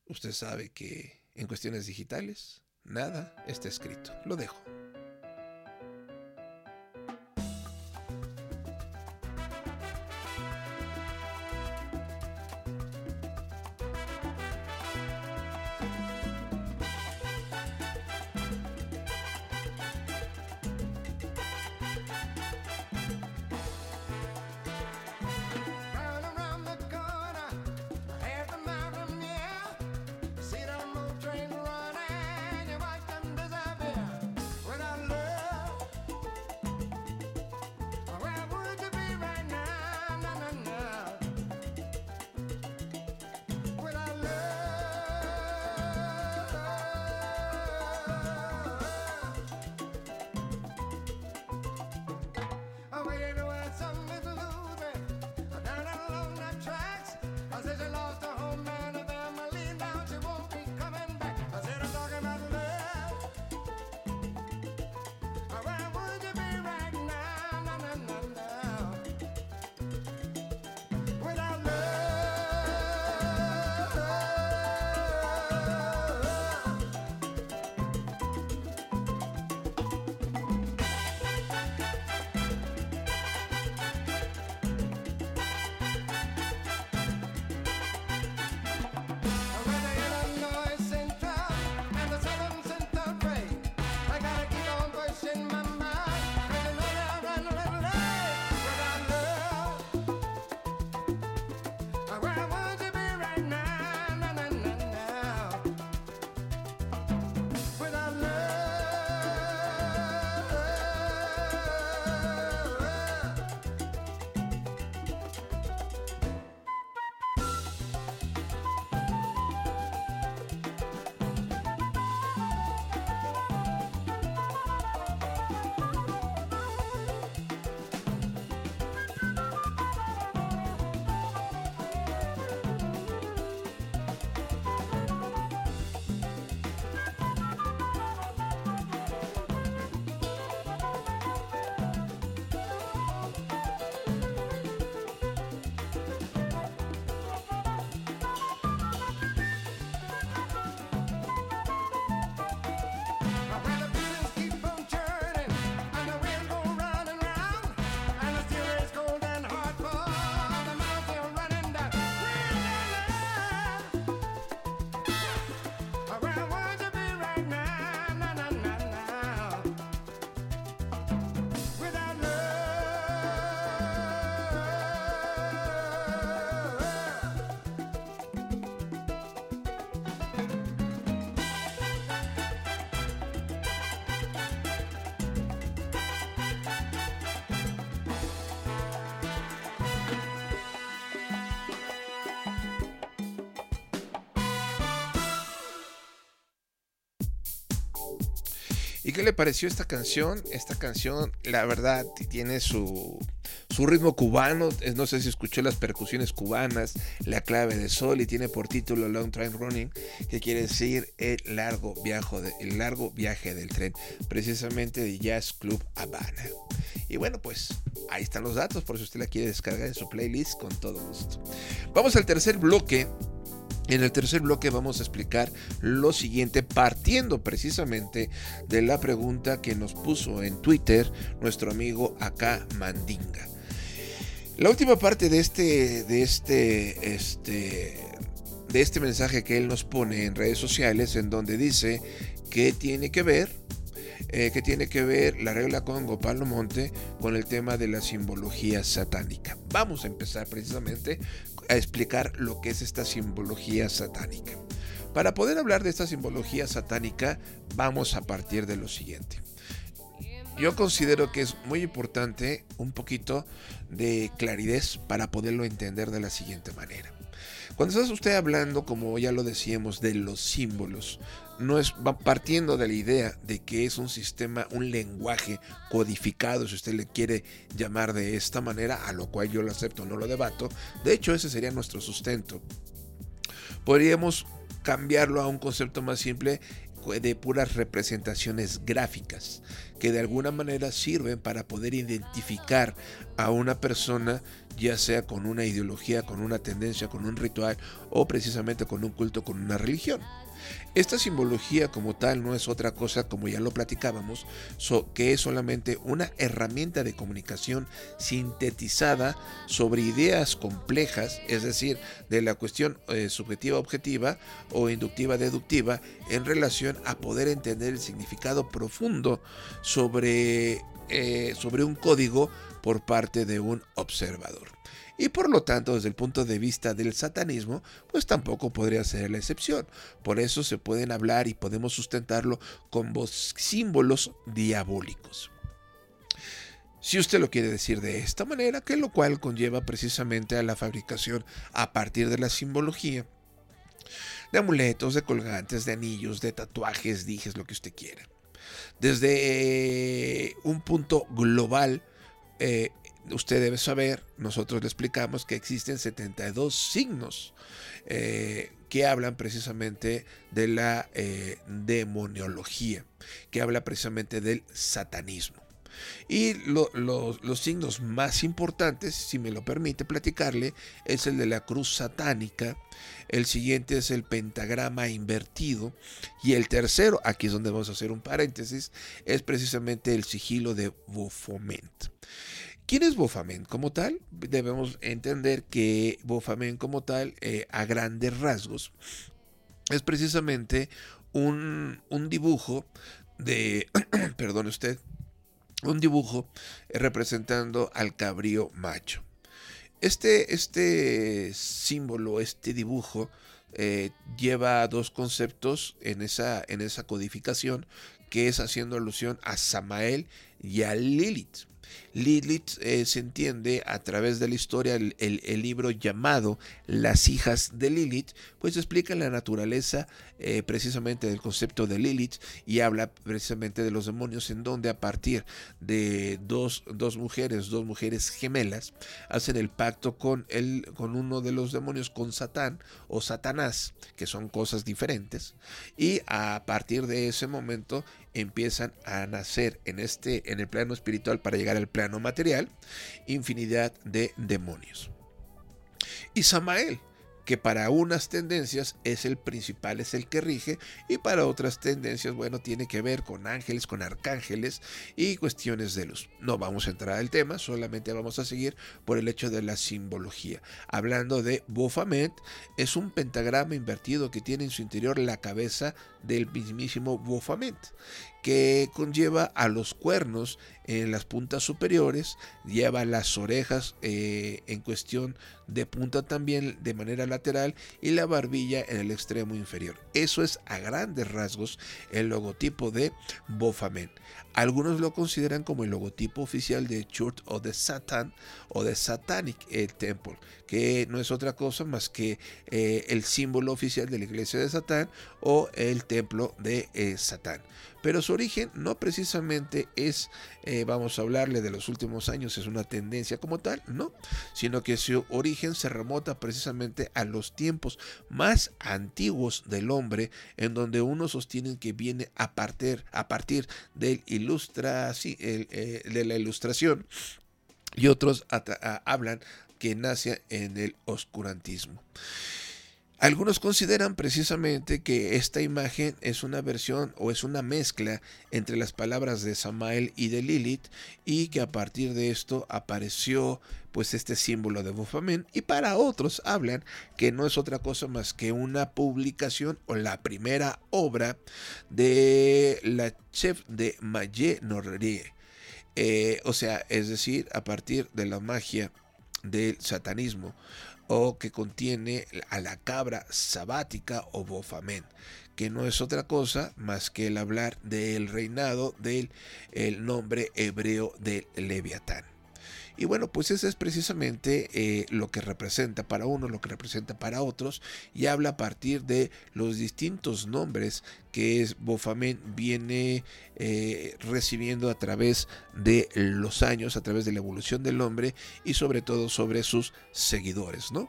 Usted sabe que en cuestiones digitales nada está escrito. Lo dejo. Qué le pareció esta canción? Esta canción, la verdad, tiene su, su ritmo cubano. No sé si escuchó las percusiones cubanas, la clave de sol y tiene por título Long Train Running, que quiere decir el largo, viaje de- el largo viaje del tren, precisamente de Jazz Club Habana. Y bueno, pues ahí están los datos, por si usted la quiere descargar en su playlist con todo gusto. Vamos al tercer bloque. En el tercer bloque vamos a explicar lo siguiente, partiendo precisamente de la pregunta que nos puso en Twitter nuestro amigo acá Mandinga. La última parte de este, de este, este, de este mensaje que él nos pone en redes sociales, en donde dice que tiene que ver, eh, que tiene que ver la regla con Gopalo Monte con el tema de la simbología satánica. Vamos a empezar precisamente a explicar lo que es esta simbología satánica. Para poder hablar de esta simbología satánica, vamos a partir de lo siguiente. Yo considero que es muy importante un poquito de claridad para poderlo entender de la siguiente manera. Cuando está usted hablando, como ya lo decíamos, de los símbolos, no es va partiendo de la idea de que es un sistema, un lenguaje codificado, si usted le quiere llamar de esta manera, a lo cual yo lo acepto, no lo debato. De hecho, ese sería nuestro sustento. Podríamos cambiarlo a un concepto más simple de puras representaciones gráficas que de alguna manera sirven para poder identificar a una persona ya sea con una ideología, con una tendencia, con un ritual o precisamente con un culto, con una religión. Esta simbología como tal no es otra cosa, como ya lo platicábamos, que es solamente una herramienta de comunicación sintetizada sobre ideas complejas, es decir, de la cuestión eh, subjetiva objetiva o inductiva deductiva en relación a poder entender el significado profundo sobre, eh, sobre un código por parte de un observador. Y por lo tanto, desde el punto de vista del satanismo, pues tampoco podría ser la excepción. Por eso se pueden hablar y podemos sustentarlo con símbolos diabólicos. Si usted lo quiere decir de esta manera, que lo cual conlleva precisamente a la fabricación a partir de la simbología de amuletos, de colgantes, de anillos, de tatuajes, dijes, lo que usted quiera. Desde eh, un punto global, eh, usted debe saber, nosotros le explicamos que existen 72 signos eh, que hablan precisamente de la eh, demoniología, que habla precisamente del satanismo. Y lo- lo- los signos más importantes, si me lo permite platicarle, es el de la cruz satánica, el siguiente es el pentagrama invertido y el tercero, aquí es donde vamos a hacer un paréntesis, es precisamente el sigilo de Baphomet. ¿Quién es Baphomet como tal? Debemos entender que Baphomet como tal, eh, a grandes rasgos, es precisamente un, un dibujo de, [CLEARS THROAT] perdone usted, un dibujo representando al cabrío macho. Este, este símbolo, este dibujo, eh, lleva dos conceptos en esa, en esa codificación, que es haciendo alusión a Samael y a Lilith. Lilith eh, se entiende a través de la historia, el, el- libro llamado Las hijas de Lilith, pues explica la naturaleza eh, precisamente del concepto de Lilith y habla precisamente de los demonios en donde a partir de dos, dos mujeres, dos mujeres gemelas, hacen el pacto con, el, con uno de los demonios, con Satán o Satanás, que son cosas diferentes, y a partir de ese momento empiezan a nacer en este en el plano espiritual para llegar al plano material infinidad de demonios. Y Samael, que para unas tendencias es el principal, es el que rige, y para otras tendencias, bueno, tiene que ver con ángeles, con arcángeles y cuestiones de luz. No vamos a entrar al tema, solamente vamos a seguir por el hecho de la simbología. Hablando de Baphomet, es un pentagrama invertido que tiene en su interior la cabeza del mismísimo Baphomet, que conlleva a los cuernos en las puntas superiores, lleva las orejas eh, en cuestión de punta también de manera lateral y la barbilla en el extremo inferior. Eso es a grandes rasgos el logotipo de Baphomet. Algunos lo consideran como el logotipo oficial de Church of the Satan o de Satanic eh, Temple, que no es otra cosa más que eh, el símbolo oficial de la iglesia de Satán o el templo de Satán. pero su origen no precisamente es, vamos a hablarle de los últimos años, es una tendencia como tal, no, sino que su origen se remota precisamente a los tiempos más antiguos del hombre, en donde uno sostiene que viene a partir, a partir del ilustra, sí, eh, de la ilustración y otros hablan que nace en el oscurantismo. Algunos consideran precisamente que esta imagen es una versión o es una mezcla entre las palabras de Samael y de Lilith y que a partir de esto apareció pues este símbolo de Baphomet y para otros hablan que no es otra cosa más que una publicación o la primera obra de la chef de Maye Norrie. Eh, o sea, es decir, a partir de la magia del satanismo o que contiene a la cabra sabática o bofamen, que no es otra cosa más que el hablar del reinado del el nombre hebreo del Leviatán. Y bueno, pues ese es precisamente eh, lo que representa para uno, lo que representa para otros, y habla a partir de los distintos nombres que es Bofamen viene eh, recibiendo a través de los años, a través de la evolución del hombre y sobre todo sobre sus seguidores, ¿no?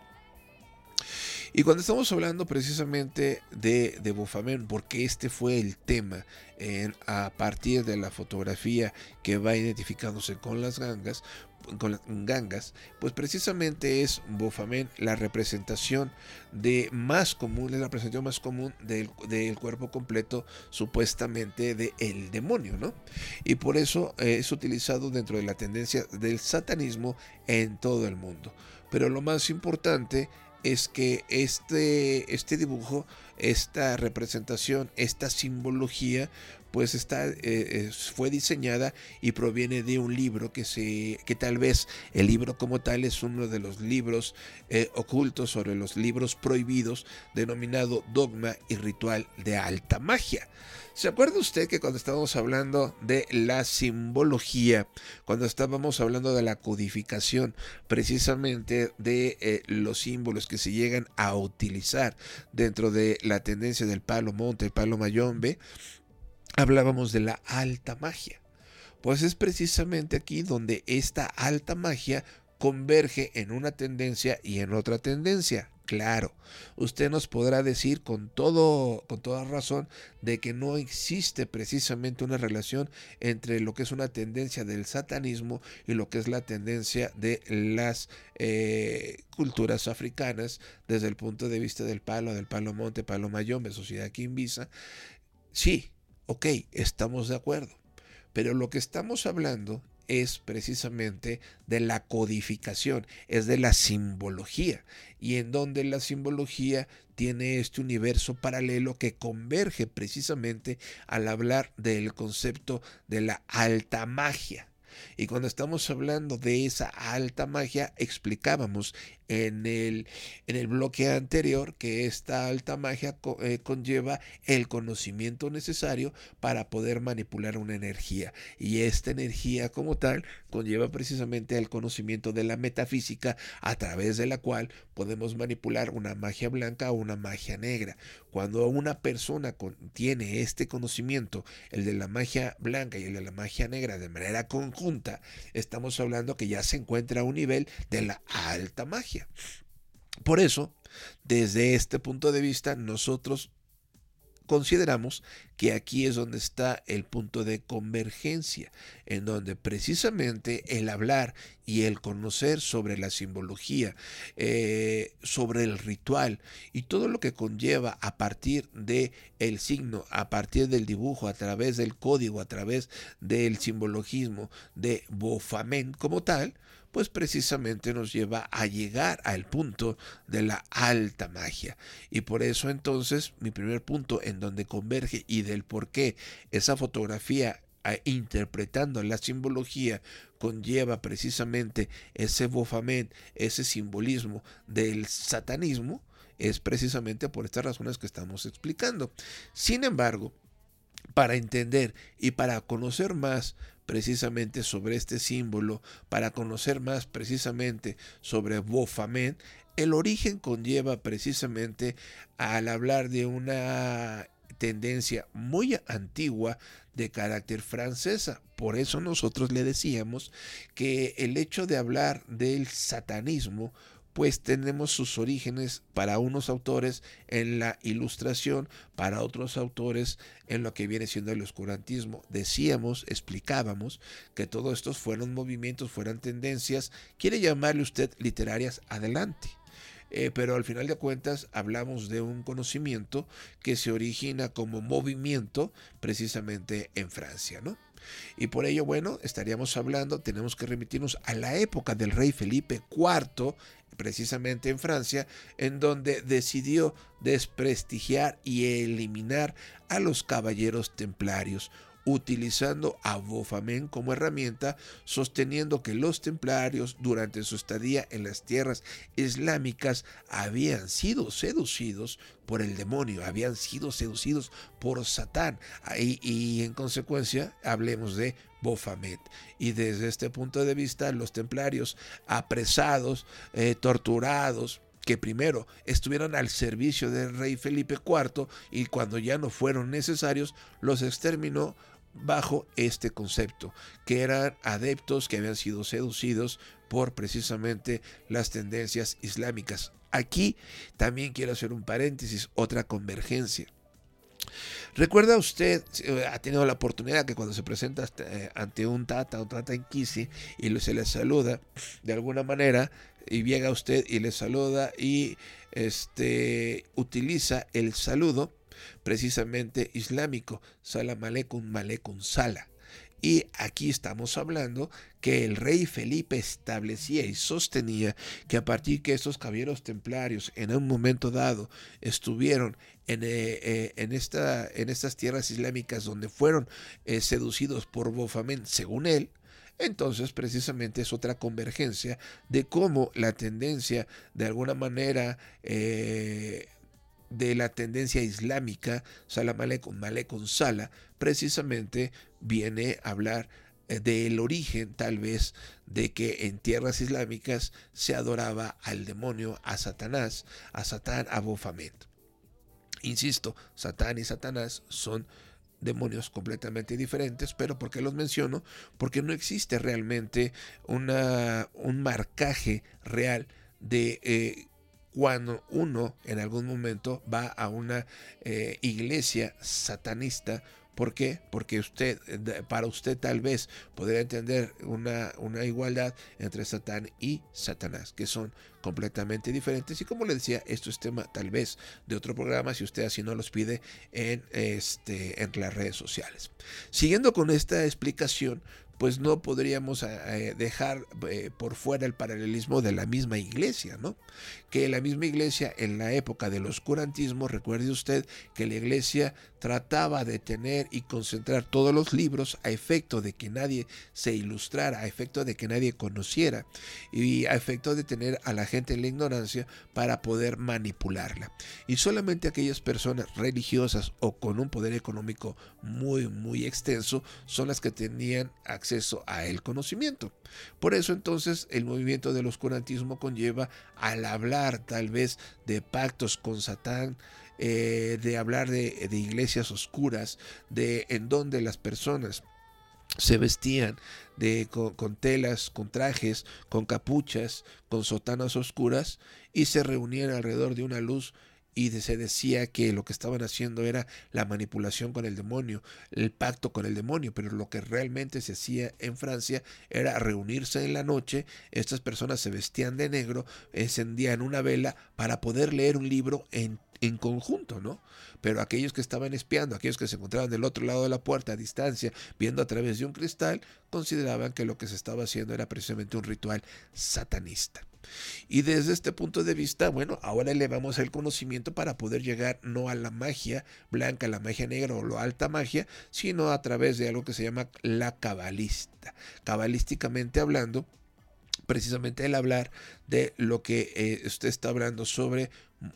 Y cuando estamos hablando precisamente de, de porque este fue el tema a partir de la fotografía que va identificándose con las gangas, con las gangas, pues precisamente es Bofamen la representación de más común, es la representación más común del, del cuerpo completo supuestamente del el demonio, ¿no? Y por eso eh, es utilizado dentro de la tendencia del satanismo en todo el mundo. Pero lo más importante es que este, este dibujo, esta representación, esta simbología, pues está, eh, eh, fue diseñada y proviene de un libro que, se, que tal vez el libro como tal es uno de los libros eh, ocultos sobre los libros prohibidos denominado Dogma y Ritual de Alta Magia. ¿Se acuerda usted que cuando estábamos hablando de la simbología, cuando estábamos hablando de la codificación precisamente de los símbolos que se llegan a utilizar dentro de la tendencia del palo monte, el palo mayombe, hablábamos de la alta magia? Pues es precisamente aquí donde esta alta magia converge en una tendencia y en otra tendencia. Claro, usted nos podrá decir con todo con toda razón de que no existe precisamente una relación entre lo que es una tendencia del satanismo y lo que es la tendencia de las eh, culturas africanas desde el punto de vista del palo, del palo monte, palo mayombe, sociedad quimbisa. Sí, ok, estamos de acuerdo. Pero lo que estamos hablando es precisamente de la codificación, es de la simbología, y en donde la simbología tiene este universo paralelo que converge precisamente al hablar del concepto de la alta magia. Y cuando estamos hablando de esa alta magia, explicábamos en el, en el bloque anterior que esta alta magia eh, conlleva el conocimiento necesario para poder manipular una energía. Y esta energía como tal conlleva precisamente el conocimiento de la metafísica a través de la cual podemos manipular una magia blanca o una magia negra. Cuando una persona tiene este conocimiento, el de la magia blanca y el de la magia negra de manera conjunta, estamos hablando que ya se encuentra a un nivel de la alta magia. Por eso, desde este punto de vista, nosotros consideramos que aquí es donde está el punto de convergencia, en donde precisamente el hablar y el conocer sobre la simbología, eh, sobre el ritual y todo lo que conlleva a partir de el signo, a partir del dibujo, a través del código, a través del simbologismo de Bofamen como tal, pues precisamente nos lleva a llegar al punto de la alta magia. Y por eso entonces mi primer punto en donde converge y del por qué esa fotografía interpretando la simbología conlleva precisamente ese bofamen, ese simbolismo del satanismo, es precisamente por estas razones que estamos explicando. Sin embargo, para entender y para conocer más precisamente sobre este símbolo, para conocer más precisamente sobre Bofamen, el origen conlleva precisamente al hablar de una tendencia muy antigua de carácter francesa. Por eso nosotros le decíamos que el hecho de hablar del satanismo pues tenemos sus orígenes para unos autores en la ilustración, para otros autores en lo que viene siendo el oscurantismo. Decíamos, explicábamos que todos estos fueron movimientos, fueran tendencias, quiere llamarle usted literarias, adelante. Eh, pero al final de cuentas hablamos de un conocimiento que se origina como movimiento precisamente en Francia, ¿no? Y por ello, bueno, estaríamos hablando, tenemos que remitirnos a la época del rey Felipe IV, precisamente en Francia, en donde decidió desprestigiar y eliminar a los caballeros templarios, utilizando a Bofamen como herramienta, sosteniendo que los templarios durante su estadía en las tierras islámicas habían sido seducidos por el demonio, habían sido seducidos por Satán. Y, y en consecuencia, hablemos de Bofamet. Y desde este punto de vista, los templarios apresados, eh, torturados, que primero estuvieron al servicio del rey Felipe IV y cuando ya no fueron necesarios, los exterminó bajo este concepto, que eran adeptos que habían sido seducidos por precisamente las tendencias islámicas. Aquí también quiero hacer un paréntesis, otra convergencia. ¿Recuerda usted, eh, ha tenido la oportunidad que cuando se presenta eh, ante un tata o tata inquisi y se le saluda de alguna manera y llega usted y le saluda y este utiliza el saludo precisamente islámico, salam aleikum, maleikum sala. Y aquí estamos hablando que el rey Felipe establecía y sostenía que a partir que estos caballeros templarios en un momento dado estuvieron en, eh, eh, en, esta, en estas tierras islámicas donde fueron eh, seducidos por Bofamen, según él, entonces precisamente es otra convergencia de cómo la tendencia de alguna manera de la tendencia islámica, Salam aleikum, aleikum sala, precisamente viene a hablar eh, del origen tal vez de que en tierras islámicas se adoraba al demonio, a Satanás, a Satán, a Bofamet. Insisto, Satán y Satanás son demonios completamente diferentes, pero ¿por qué los menciono? Porque no existe realmente una, un marcaje real de eh, cuando uno en algún momento va a una eh, iglesia satanista. ¿Por qué? Porque usted, para usted tal vez podría entender una, una igualdad entre Satán y Satanás, que son completamente diferentes. Y como le decía, esto es tema tal vez de otro programa, si usted así no los pide en, este, en las redes sociales. Siguiendo con esta explicación, pues no podríamos eh, dejar eh, por fuera el paralelismo de la misma iglesia, ¿no? Que la misma iglesia en la época del oscurantismo, recuerde usted que la iglesia trataba de tener y concentrar todos los libros a efecto de que nadie se ilustrara, a efecto de que nadie conociera y a efecto de tener a la gente en la ignorancia para poder manipularla. Y solamente aquellas personas religiosas o con un poder económico muy, muy extenso son las que tenían acceso a el conocimiento. Por eso entonces el movimiento del oscurantismo conlleva al hablar tal vez de pactos con Satán, eh, de hablar de, de iglesias oscuras, de en donde las personas se vestían de, con, con, telas, con trajes, con capuchas, con sotanas oscuras y se reunían alrededor de una luz y se decía que lo que estaban haciendo era la manipulación con el demonio, el pacto con el demonio, pero lo que realmente se hacía en Francia era reunirse en la noche, estas personas se vestían de negro, encendían una vela para poder leer un libro en en conjunto, ¿no? Pero aquellos que estaban espiando, aquellos que se encontraban del otro lado de la puerta a distancia, viendo a través de un cristal, consideraban que lo que se estaba haciendo era precisamente un ritual satanista. Y desde este punto de vista, bueno, ahora elevamos el conocimiento para poder llegar no a la magia blanca, la magia negra o la alta magia, sino a través de algo que se llama la cabalista. Cabalísticamente hablando, precisamente el hablar de lo que eh, usted está hablando sobre,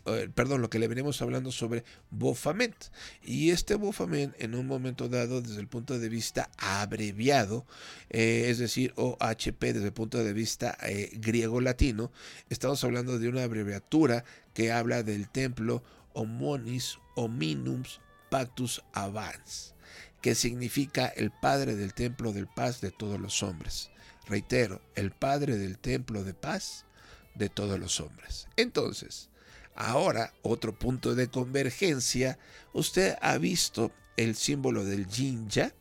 eh, perdón, lo que le venimos hablando sobre Bofament. Y este Bofament en un momento dado, desde el punto de vista abreviado, eh, es decir, OHP desde el punto de vista eh, griego-latino, estamos hablando de una abreviatura que habla del templo Homonis Hominums Pactus Avans, que significa el Padre del Templo de Paz de todos los hombres. Reitero, el Padre del Templo de Paz de todos los hombres. Entonces, ahora otro punto de convergencia, usted ha visto el símbolo del yin yang,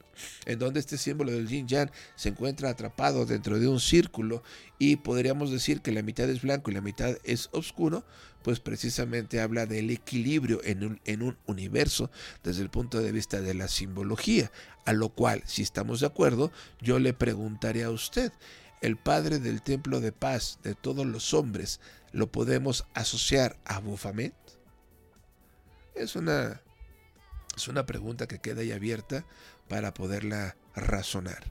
en donde este símbolo del yin yang se encuentra atrapado dentro de un círculo y podríamos decir que la mitad es blanco y la mitad es oscuro, pues precisamente habla del equilibrio en un, en un universo desde el punto de vista de la simbología, a lo cual, si estamos de acuerdo, yo le preguntaré a usted, el Padre del Templo de Paz de todos los hombres, ¿lo podemos asociar a Bufamet? Es una, es una pregunta que queda ahí abierta para poderla razonar.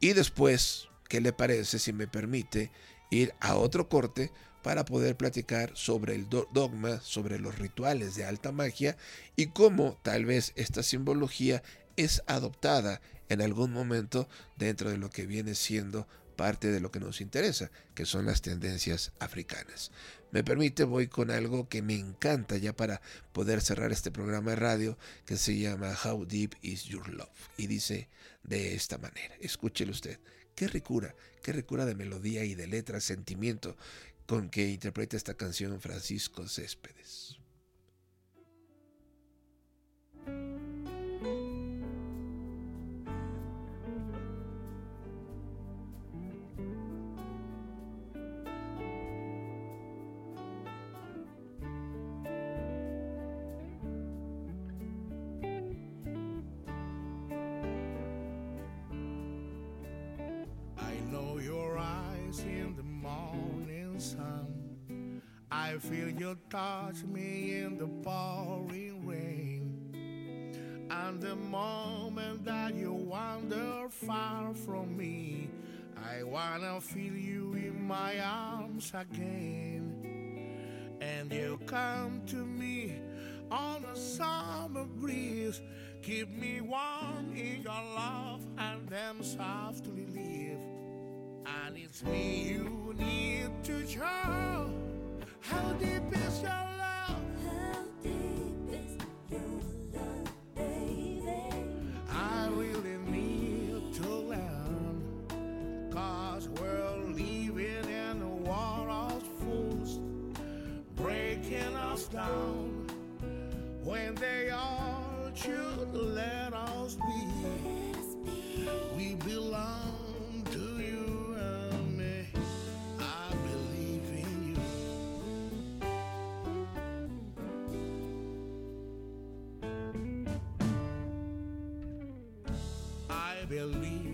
Y después, ¿qué le parece si me permite ir a otro corte para poder platicar sobre el do- dogma, sobre los rituales de alta magia y cómo tal vez esta simbología es adoptada en algún momento dentro de lo que viene siendo parte de lo que nos interesa, que son las tendencias africanas. Me permite, voy con algo que me encanta ya para poder cerrar este programa de radio que se llama How Deep Is Your Love y dice de esta manera, escúchelo usted, qué ricura, qué ricura de melodía y de letra, sentimiento con que interpreta esta canción Francisco Céspedes. Feel you touch me in the pouring rain. And the moment that you wander far from me, I wanna feel you in my arms again. And you come to me on a summer breeze. Keep me warm in your love and then softly leave. And it's me you need to show. Down. When they all should let us believe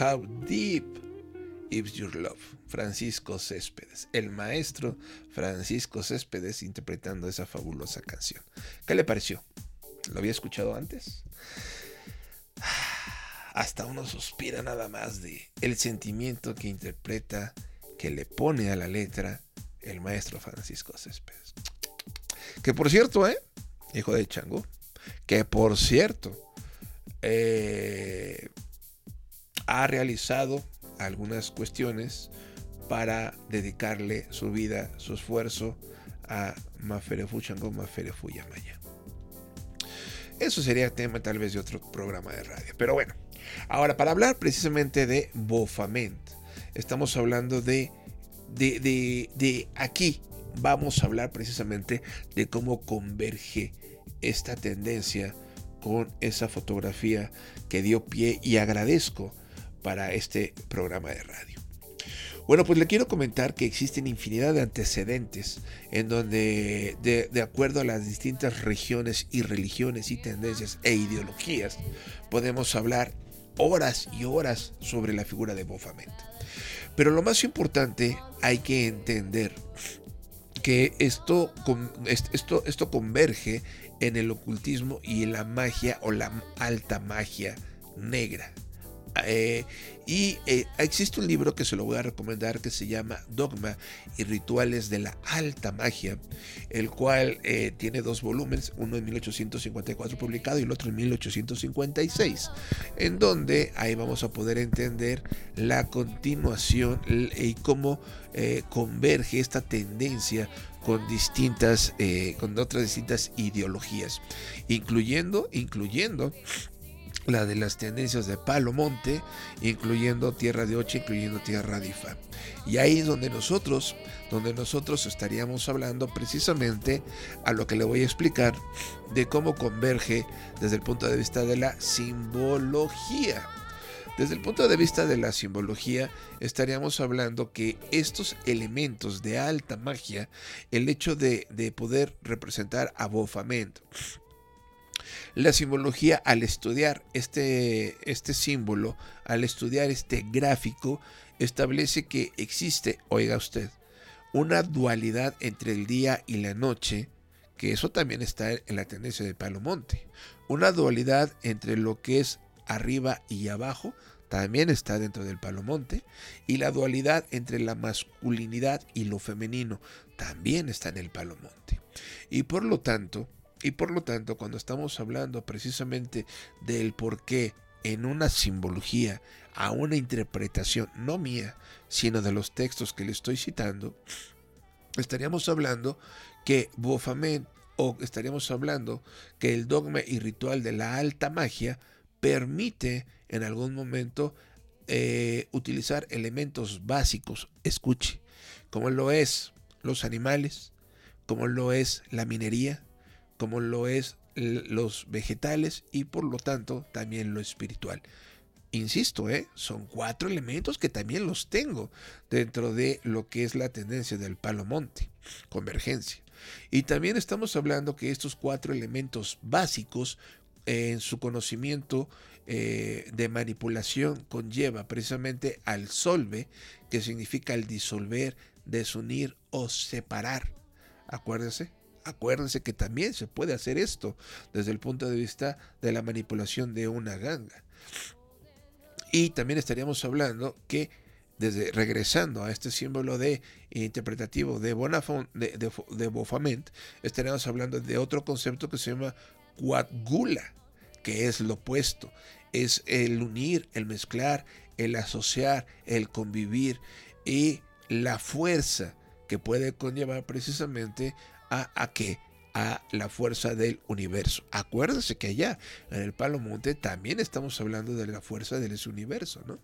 How Deep If Your Love, Francisco Céspedes, el maestro Francisco Céspedes interpretando esa fabulosa canción. ¿Qué le pareció? ¿Lo había escuchado antes? [SIGHS] Hasta uno suspira nada más de el sentimiento que interpreta, que le pone a la letra el maestro Francisco Céspedes. Que por cierto, ¿eh? Hijo de Chango, que por cierto, eh, ha realizado algunas cuestiones para dedicarle su vida, su esfuerzo a Maferefu Chango, Maferefu Yamaya. Eso sería tema tal vez de otro programa de radio. Pero bueno, ahora para hablar precisamente de Bofament, estamos hablando de, de, de, de aquí. Vamos a hablar precisamente de cómo converge esta tendencia con esa fotografía que dio pie y agradezco para este programa de radio. Bueno, pues le quiero comentar que existen infinidad de antecedentes en donde, de, acuerdo a las distintas regiones y religiones y tendencias e ideologías, podemos hablar horas y horas sobre la figura de Bofament. Pero lo más importante, hay que entender que esto, esto, esto converge en el ocultismo y en la magia o la alta magia negra. Eh, y eh, existe un libro que se lo voy a recomendar que se llama Dogma y Rituales de la Alta Magia, el cual eh, tiene dos volúmenes, uno en 1854 publicado y el otro en 1856, en donde ahí vamos a poder entender la continuación y cómo converge esta tendencia con distintas, con otras distintas ideologías, incluyendo, incluyendo la de las tendencias de Palo Monte, incluyendo Tierra de Ocho, incluyendo Tierra de Ifa. Y ahí es donde nosotros, donde nosotros estaríamos hablando precisamente a lo que le voy a explicar de cómo converge desde el punto de vista de la simbología. Desde el punto de vista de la simbología, estaríamos hablando que estos elementos de alta magia, el hecho de, de poder representar a Bofament, la simbología al estudiar este, este símbolo, al estudiar este gráfico, establece que existe, oiga usted, una dualidad entre el día y la noche, que eso también está en la tendencia de Palomonte. Una dualidad entre lo que es arriba y abajo, también está dentro del Palomonte. Y la dualidad entre la masculinidad y lo femenino, también está en el Palomonte. Y por lo tanto, y por lo tanto, cuando estamos hablando precisamente del por qué en una simbología, a una interpretación, no mía, sino de los textos que le estoy citando, estaríamos hablando que Bofament o estaríamos hablando que el dogma y ritual de la alta magia permite en algún momento eh, utilizar elementos básicos, escuche, como lo es los animales, como lo es la minería, como lo es los vegetales y por lo tanto también lo espiritual. Insisto, ¿eh? son cuatro elementos que también los tengo dentro de lo que es la tendencia del palomonte, convergencia. Y también estamos hablando que estos cuatro elementos básicos en su conocimiento eh, de manipulación conlleva precisamente al solve, que significa el disolver, desunir o separar. Acuérdense, Acuérdense que también se puede hacer esto desde el punto de vista de la manipulación de una ganga. Y también estaríamos hablando que desde regresando a este símbolo de interpretativo de, Bonafont, de, de, Bofament, estaríamos hablando de otro concepto que se llama coagula, que es lo opuesto, es el unir, el mezclar, el asociar, el convivir y la fuerza que puede conllevar precisamente a, qué? A la fuerza del universo. Acuérdense que allá en el Palo Monte también estamos hablando de la fuerza del universo, ¿no?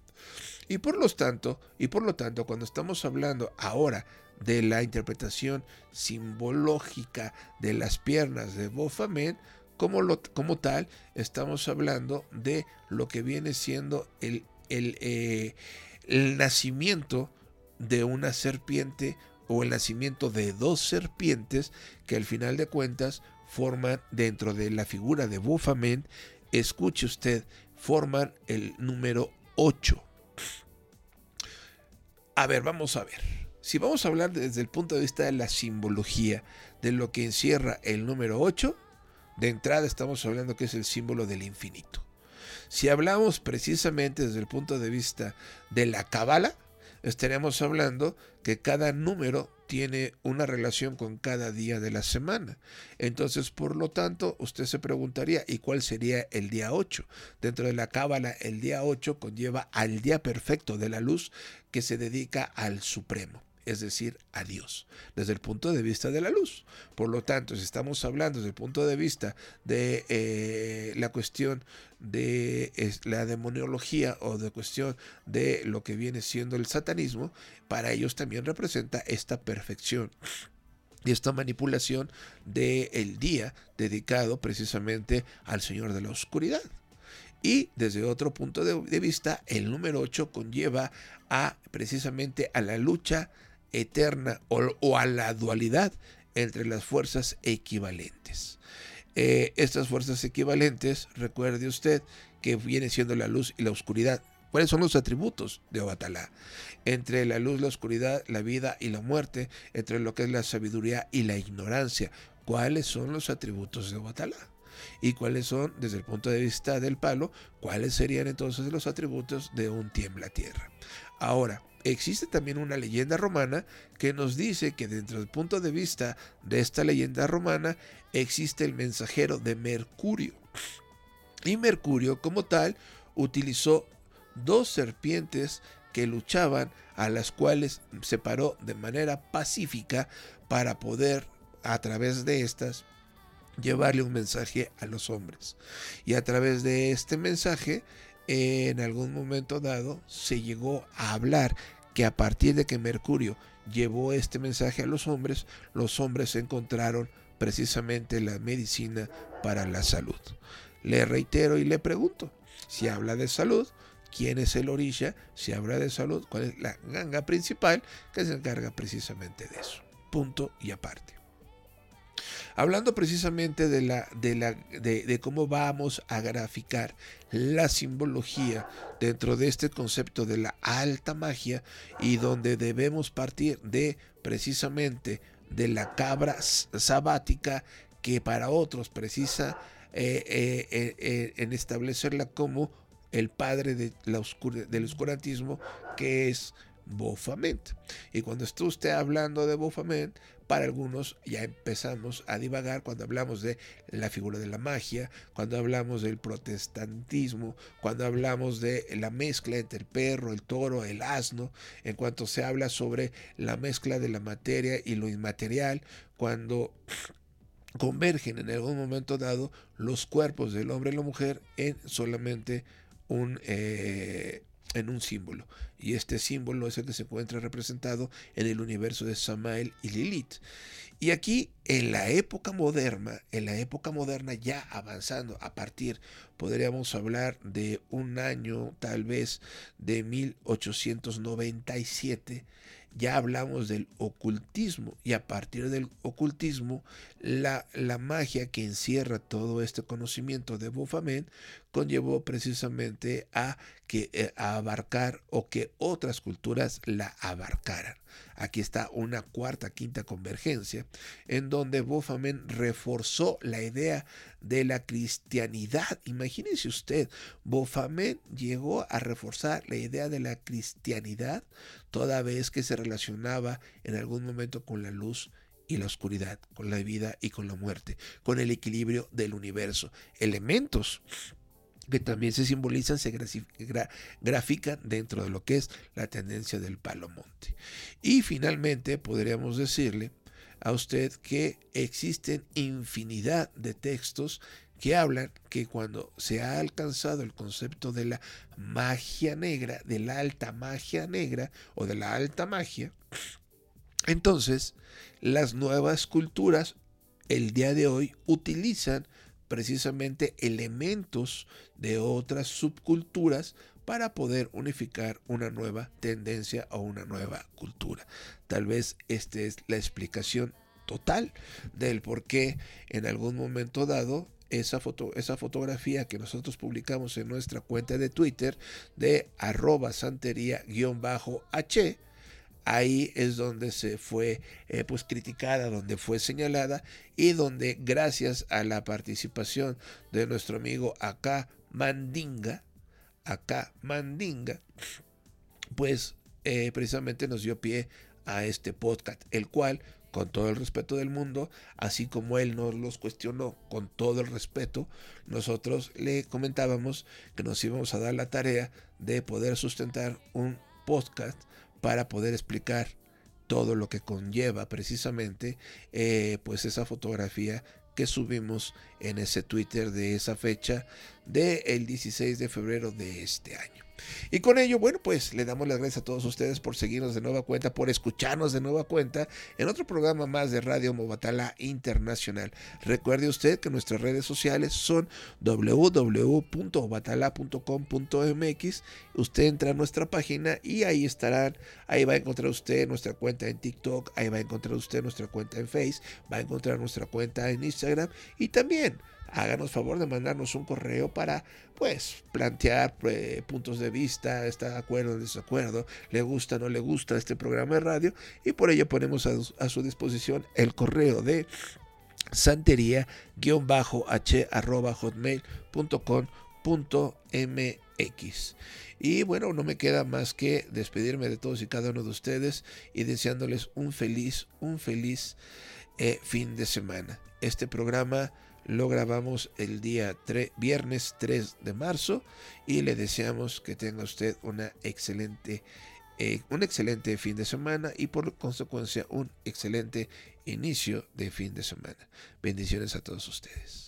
Y por lo tanto, y por lo tanto, cuando estamos hablando ahora de la interpretación simbológica de las piernas de Bofament, como, como tal, estamos hablando de lo que viene siendo el, el, eh, el nacimiento de una serpiente o el nacimiento de dos serpientes que al final de cuentas forman dentro de la figura de Buffamen, escuche usted, forman el número 8. A ver, vamos a ver. Si vamos a hablar desde el punto de vista de la simbología de lo que encierra el número 8, de entrada estamos hablando que es el símbolo del infinito. Si hablamos precisamente desde el punto de vista de la cábala, estaríamos hablando que cada número tiene una relación con cada día de la semana. Entonces, por lo tanto, usted se preguntaría, ¿y cuál sería el día 8? Dentro de la cábala, el día 8 conlleva al día perfecto de la luz que se dedica al Supremo es decir, a Dios, desde el punto de vista de la luz. Por lo tanto, si estamos hablando desde el punto de vista de eh, la cuestión de la demoniología o de cuestión de lo que viene siendo el satanismo, para ellos también representa esta perfección y esta manipulación del día dedicado precisamente al Señor de la Oscuridad. Y desde otro punto de, de vista, el número 8 conlleva a precisamente a la lucha eterna o, a la dualidad entre las fuerzas equivalentes. Eh, estas fuerzas equivalentes, recuerde usted que viene siendo la luz y la oscuridad. ¿Cuáles son los atributos de Obatalá? Entre la luz, la oscuridad, la vida y la muerte, entre lo que es la sabiduría y la ignorancia. ¿Cuáles son los atributos de Obatalá? y cuáles son, desde el punto de vista del palo, cuáles serían entonces los atributos de un tiembla tierra. Ahora, existe también una leyenda romana que nos dice que dentro del punto de vista de esta leyenda romana existe el mensajero de Mercurio. Y Mercurio como tal utilizó dos serpientes que luchaban a las cuales separó de manera pacífica para poder a través de estas llevarle un mensaje a los hombres. Y a través de este mensaje, en algún momento dado, se llegó a hablar que a partir de que Mercurio llevó este mensaje a los hombres, los hombres encontraron precisamente la medicina para la salud. Le reitero y le pregunto, si habla de salud, ¿quién es el orilla? Si habla de salud, ¿cuál es la ganga principal que se encarga precisamente de eso? Punto y aparte. Hablando precisamente de, la, de, la, de, cómo vamos a graficar la simbología dentro de este concepto de la alta magia y donde debemos partir de precisamente de la cabra sabática que para otros precisa eh, eh, eh, en establecerla como el padre de la oscur del oscurantismo que es Bofament. Y cuando está usted hablando de Bofament, para algunos ya empezamos a divagar cuando hablamos de la figura de la magia, cuando hablamos del protestantismo, cuando hablamos de la mezcla entre el perro, el toro, el asno, en cuanto se habla sobre la mezcla de la materia y lo inmaterial, cuando convergen en algún momento dado los cuerpos del hombre y la mujer en solamente un... Eh, en un símbolo. Y este símbolo es el que se encuentra representado en el universo de Samael y Lilith. Y aquí, en la época moderna, en la época moderna ya avanzando a partir, podríamos hablar de un año tal vez de 1897, ya hablamos del ocultismo y a partir del ocultismo la, la magia que encierra todo este conocimiento de Boffamen conllevó precisamente a que eh, abarcar o que otras culturas la abarcaran. Aquí está una cuarta, quinta convergencia en donde Boffamen reforzó la idea de la cristianidad. Imagínese usted, Boffamen llegó a reforzar la idea de la cristianidad toda vez que se relacionaba en algún momento con la luz y la oscuridad, con la vida y con la muerte, con el equilibrio del universo. Elementos que también se simbolizan, se gra grafican dentro de lo que es la tendencia del palomonte. Y finalmente podríamos decirle a usted que existen infinidad de textos que hablan que cuando se ha alcanzado el concepto de la magia negra, de la alta magia negra o de la alta magia, entonces las nuevas culturas el día de hoy utilizan precisamente elementos de otras subculturas para poder unificar una nueva tendencia o una nueva cultura. Tal vez esta es la explicación total del por qué en algún momento dado esa, foto, esa fotografía que nosotros publicamos en nuestra cuenta de Twitter de arroba santería-h ahí es donde se fue eh, pues criticada, donde fue señalada y donde gracias a la participación de nuestro amigo acá Mandinga, acá Mandinga, pues eh, precisamente nos dio pie a este podcast, el cual, con todo el respeto del mundo, así como él nos los cuestionó con todo el respeto, nosotros le comentábamos que nos íbamos a dar la tarea de poder sustentar un podcast para poder explicar todo lo que conlleva precisamente eh, pues esa fotografía que subimos en ese Twitter de esa fecha del 16 de febrero de este año. Y con ello, bueno, pues le damos las gracias a todos ustedes por seguirnos de nueva cuenta, por escucharnos de nueva cuenta en otro programa más de Radio Mobatala Internacional. Recuerde usted que nuestras redes sociales son www.obatala.com.mx. Usted entra a nuestra página y ahí estarán, ahí va a encontrar usted nuestra cuenta en TikTok, ahí va a encontrar usted nuestra cuenta en Face, va a encontrar nuestra cuenta en Instagram y también háganos favor de mandarnos un correo para pues plantear eh, puntos de vista, está de acuerdo, desacuerdo, le gusta, no le gusta este programa de radio y por ello ponemos a, a su disposición el correo de santería-h@hotmail.com.mx. Y bueno, no me queda más que despedirme de todos y cada uno de ustedes y deseándoles un feliz, un feliz eh, fin de semana. Este programa lo grabamos el día 3, viernes 3 de marzo y le deseamos que tenga usted una excelente, eh, un excelente fin de semana y por consecuencia un excelente inicio de fin de semana. Bendiciones a todos ustedes.